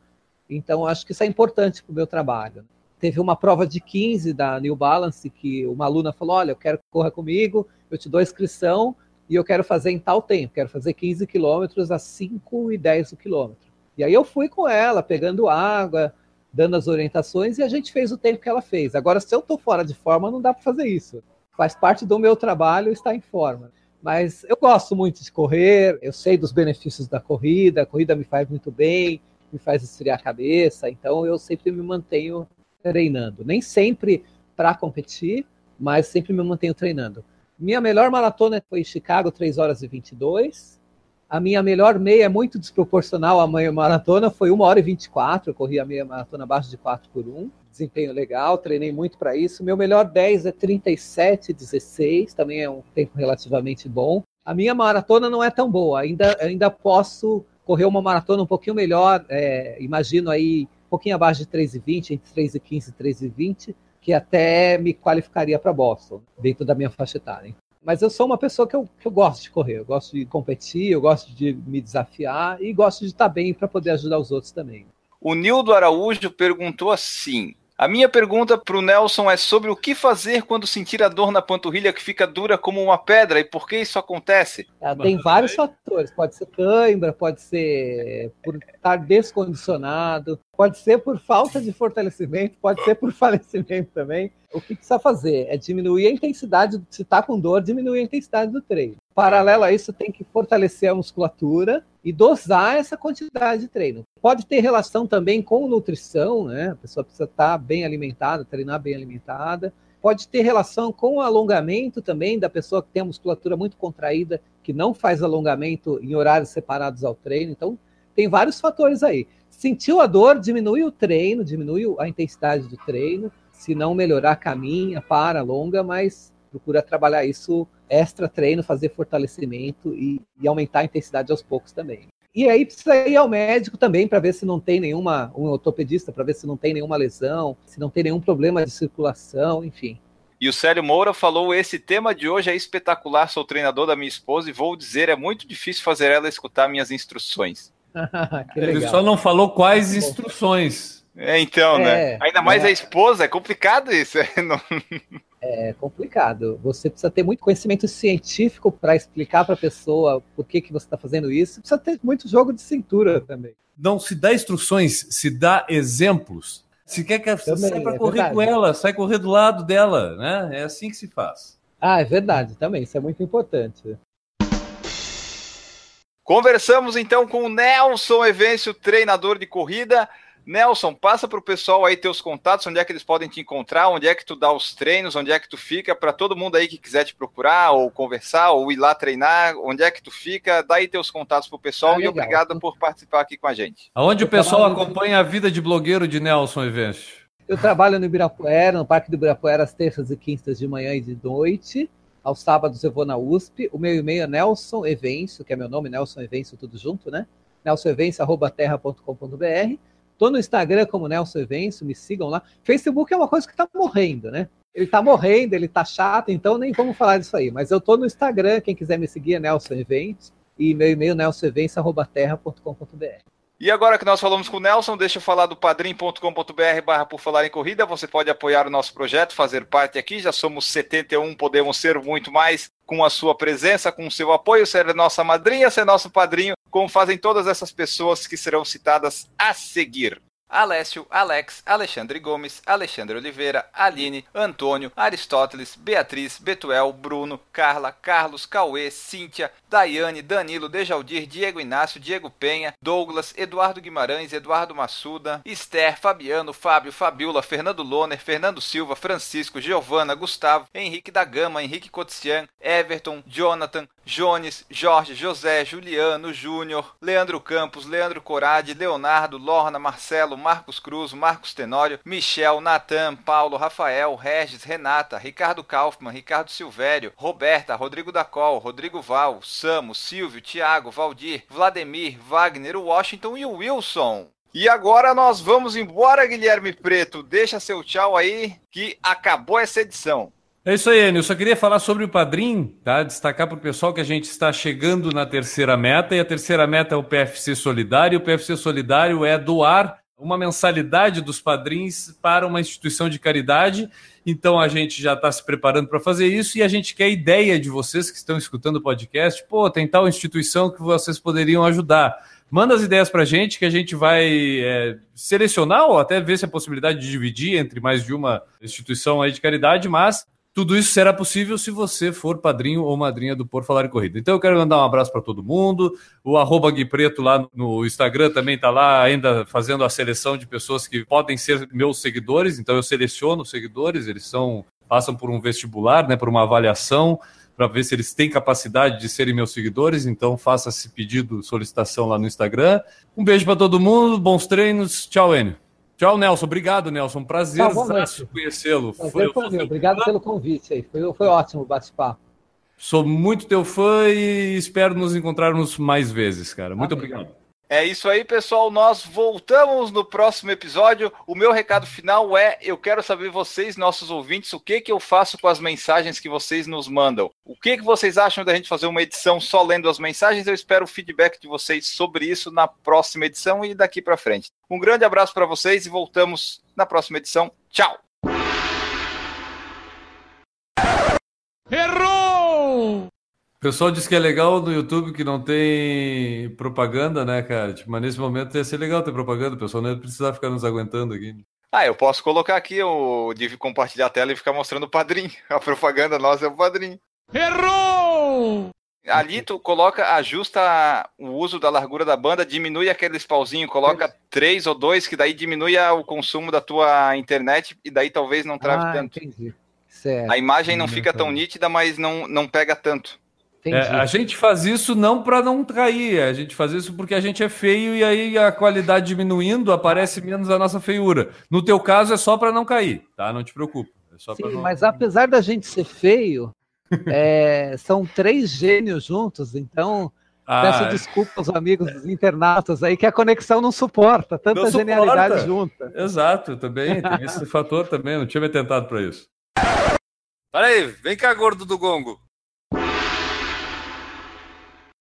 [SPEAKER 3] Então, acho que isso é importante para o meu trabalho. Teve uma prova de 15 da New Balance que uma aluna falou: Olha, eu quero que corra comigo, eu te dou inscrição e eu quero fazer em tal tempo, quero fazer 15 quilômetros a 5 e 10 o quilômetro. E aí eu fui com ela, pegando água, dando as orientações e a gente fez o tempo que ela fez. Agora, se eu estou fora de forma, não dá para fazer isso faz parte do meu trabalho estar em forma. Mas eu gosto muito de correr, eu sei dos benefícios da corrida, a corrida me faz muito bem, me faz esfriar a cabeça, então eu sempre me mantenho treinando. Nem sempre para competir, mas sempre me mantenho treinando. Minha melhor maratona foi em Chicago, 3 horas e 22. A minha melhor meia é muito desproporcional à meia maratona, foi 1 hora e 24. Eu corri a meia maratona abaixo de 4 por 1 desempenho legal, treinei muito para isso. Meu melhor 10 é 37,16, também é um tempo relativamente bom. A minha maratona não é tão boa, ainda, ainda posso correr uma maratona um pouquinho melhor, é, imagino aí um pouquinho abaixo de 3,20, entre 3,15 e 3,20, que até me qualificaria para Boston, dentro da minha faixa etária. Mas eu sou uma pessoa que eu, que eu gosto de correr, eu gosto de competir, eu gosto de me desafiar e gosto de estar bem para poder ajudar os outros também.
[SPEAKER 1] O Nildo Araújo perguntou assim: a minha pergunta para o Nelson é sobre o que fazer quando sentir a dor na panturrilha que fica dura como uma pedra e por que isso acontece?
[SPEAKER 3] É, tem vários fatores. Pode ser cãibra, pode ser por estar descondicionado, pode ser por falta de fortalecimento, pode ser por *laughs* falecimento também. O que precisa fazer é diminuir a intensidade, se está com dor, diminuir a intensidade do treino. Paralelo a isso, tem que fortalecer a musculatura e dosar essa quantidade de treino. Pode ter relação também com nutrição, né? A pessoa precisa estar bem alimentada, treinar bem alimentada. Pode ter relação com o alongamento também da pessoa que tem a musculatura muito contraída, que não faz alongamento em horários separados ao treino. Então, tem vários fatores aí. Sentiu a dor, diminui o treino, diminui a intensidade do treino. Se não melhorar, caminha, para, alonga, mas procura trabalhar isso extra treino, fazer fortalecimento e, e aumentar a intensidade aos poucos também. E aí precisa ir ao médico também para ver se não tem nenhuma, um ortopedista, para ver se não tem nenhuma lesão, se não tem nenhum problema de circulação, enfim.
[SPEAKER 1] E o Célio Moura falou: esse tema de hoje é espetacular. Sou treinador da minha esposa e vou dizer: é muito difícil fazer ela escutar minhas instruções. *laughs*
[SPEAKER 2] Ele só não falou quais instruções.
[SPEAKER 1] É, então, né? é, né? Ainda mais é. a esposa, é complicado isso.
[SPEAKER 3] É complicado. Você precisa ter muito conhecimento científico para explicar para a pessoa por que, que você está fazendo isso. Precisa ter muito jogo de cintura também.
[SPEAKER 2] Não se dá instruções, se dá exemplos. Se quer que você saia para é correr verdade. com ela, sai correr do lado dela, né? É assim que se faz.
[SPEAKER 3] Ah, é verdade, também. Isso é muito importante.
[SPEAKER 1] Conversamos então com o Nelson Evêncio, treinador de corrida. Nelson, passa para o pessoal aí teus contatos, onde é que eles podem te encontrar, onde é que tu dá os treinos, onde é que tu fica, para todo mundo aí que quiser te procurar, ou conversar, ou ir lá treinar, onde é que tu fica, dá aí teus contatos para o pessoal ah, e obrigado por participar aqui com a gente.
[SPEAKER 2] Aonde o pessoal acompanha a vida de blogueiro de Nelson Evêncio?
[SPEAKER 3] Eu trabalho no Ibirapuera, no Parque do Ibirapuera, às terças e quintas de manhã e de noite. Aos sábados eu vou na USP. O meu e-mail é Nelson Evêncio, que é meu nome, Nelson Evêncio, tudo junto, né? nelsonevêncio.terra.com.br Tô no Instagram como Nelson Evencio, me sigam lá. Facebook é uma coisa que tá morrendo, né? Ele tá morrendo, ele tá chato, então nem vamos falar disso aí. Mas eu tô no Instagram, quem quiser me seguir é Nelson Evencio, e meu e-mail nelsonevêncio.terra.com.br.
[SPEAKER 1] E agora que nós falamos com o Nelson, deixa eu falar do padrim.com.br barra por falar em corrida. Você pode apoiar o nosso projeto, fazer parte aqui. Já somos 71, podemos ser muito mais com a sua presença, com o seu apoio, ser nossa madrinha, ser nosso padrinho, como fazem todas essas pessoas que serão citadas a seguir. Alessio, Alex, Alexandre Gomes, Alexandre Oliveira, Aline, Antônio, Aristóteles, Beatriz, Betuel, Bruno, Carla, Carlos, Cauê, Cíntia, Daiane, Danilo, Dejaldir, Diego Inácio, Diego Penha, Douglas, Eduardo Guimarães, Eduardo Massuda, Esther, Fabiano, Fábio, Fabiola, Fernando Loner, Fernando Silva, Francisco, Giovana, Gustavo, Henrique da Gama, Henrique Cotian, Everton, Jonathan, Jones, Jorge, José, Juliano, Júnior, Leandro Campos, Leandro Corade, Leonardo, Lorna, Marcelo, Marcos Cruz, Marcos Tenório, Michel, Natan, Paulo, Rafael, Regis, Renata, Ricardo Kaufmann, Ricardo Silvério, Roberta, Rodrigo Dacol, Rodrigo Val, Samo, Silvio, Tiago, Valdir, Vladimir, Wagner, Washington e Wilson. E agora nós vamos embora, Guilherme Preto. Deixa seu tchau aí, que acabou essa edição.
[SPEAKER 2] É isso aí, Enio. Eu só queria falar sobre o Padrim, tá? Destacar para o pessoal que a gente está chegando na terceira meta, e a terceira meta é o PFC Solidário. O PFC Solidário é doar uma mensalidade dos padrinhos para uma instituição de caridade. Então a gente já está se preparando para fazer isso e a gente quer ideia de vocês que estão escutando o podcast. Pô, tem tal instituição que vocês poderiam ajudar. Manda as ideias para a gente que a gente vai é, selecionar ou até ver se a possibilidade de dividir entre mais de uma instituição aí de caridade, mas tudo isso será possível se você for padrinho ou madrinha do Por Falar em Corrida. Então eu quero mandar um abraço para todo mundo. O arroba Gui Preto lá no Instagram também está lá ainda fazendo a seleção de pessoas que podem ser meus seguidores. Então eu seleciono os seguidores, eles são passam por um vestibular, né, por uma avaliação para ver se eles têm capacidade de serem meus seguidores. Então faça esse pedido, solicitação lá no Instagram. Um beijo para todo mundo, bons treinos. Tchau, Enio. Tchau, Nelson. Obrigado, Nelson. Prazer conhecê-lo.
[SPEAKER 3] Foi, foi Obrigado pelo convite aí. Foi, foi ótimo o bate-papo.
[SPEAKER 2] Sou muito teu fã e espero nos encontrarmos mais vezes, cara. Muito Amém. obrigado.
[SPEAKER 1] É isso aí, pessoal. Nós voltamos no próximo episódio. O meu recado final é: eu quero saber vocês, nossos ouvintes, o que que eu faço com as mensagens que vocês nos mandam. O que que vocês acham da gente fazer uma edição só lendo as mensagens? Eu espero o feedback de vocês sobre isso na próxima edição e daqui para frente. Um grande abraço para vocês e voltamos na próxima edição. Tchau.
[SPEAKER 4] Errou!
[SPEAKER 2] O pessoal diz que é legal no YouTube que não tem propaganda, né, cara? Tipo, mas nesse momento ia ser legal ter propaganda, o pessoal não ia precisar ficar nos aguentando aqui.
[SPEAKER 1] Ah, eu posso colocar aqui o de compartilhar a tela e ficar mostrando o padrinho. *laughs* A propaganda nossa é o padrinho.
[SPEAKER 4] Errou!
[SPEAKER 1] Ali tu coloca, ajusta o uso da largura da banda, diminui aqueles pauzinhos, coloca três ou dois, que daí diminui o consumo da tua internet e daí talvez não trave ah, tanto. Entendi. Certo. A imagem não fica tão nítida, mas não, não pega tanto.
[SPEAKER 2] É, a gente faz isso não para não cair, a gente faz isso porque a gente é feio e aí a qualidade diminuindo aparece menos a nossa feiura. No teu caso é só para não cair, tá? Não te preocupa. É
[SPEAKER 3] Sim,
[SPEAKER 2] não...
[SPEAKER 3] mas apesar da gente ser feio, *laughs* é, são três gênios juntos, então peço
[SPEAKER 2] Ah,
[SPEAKER 3] desculpa aos amigos dos internautas aí que a conexão não suporta tanta
[SPEAKER 2] Não suporta.
[SPEAKER 3] genialidade junta.
[SPEAKER 2] exato, também tem esse *laughs* fator também, não tinha me tentado para isso.
[SPEAKER 1] Peraí, vem cá, gordo do gongo.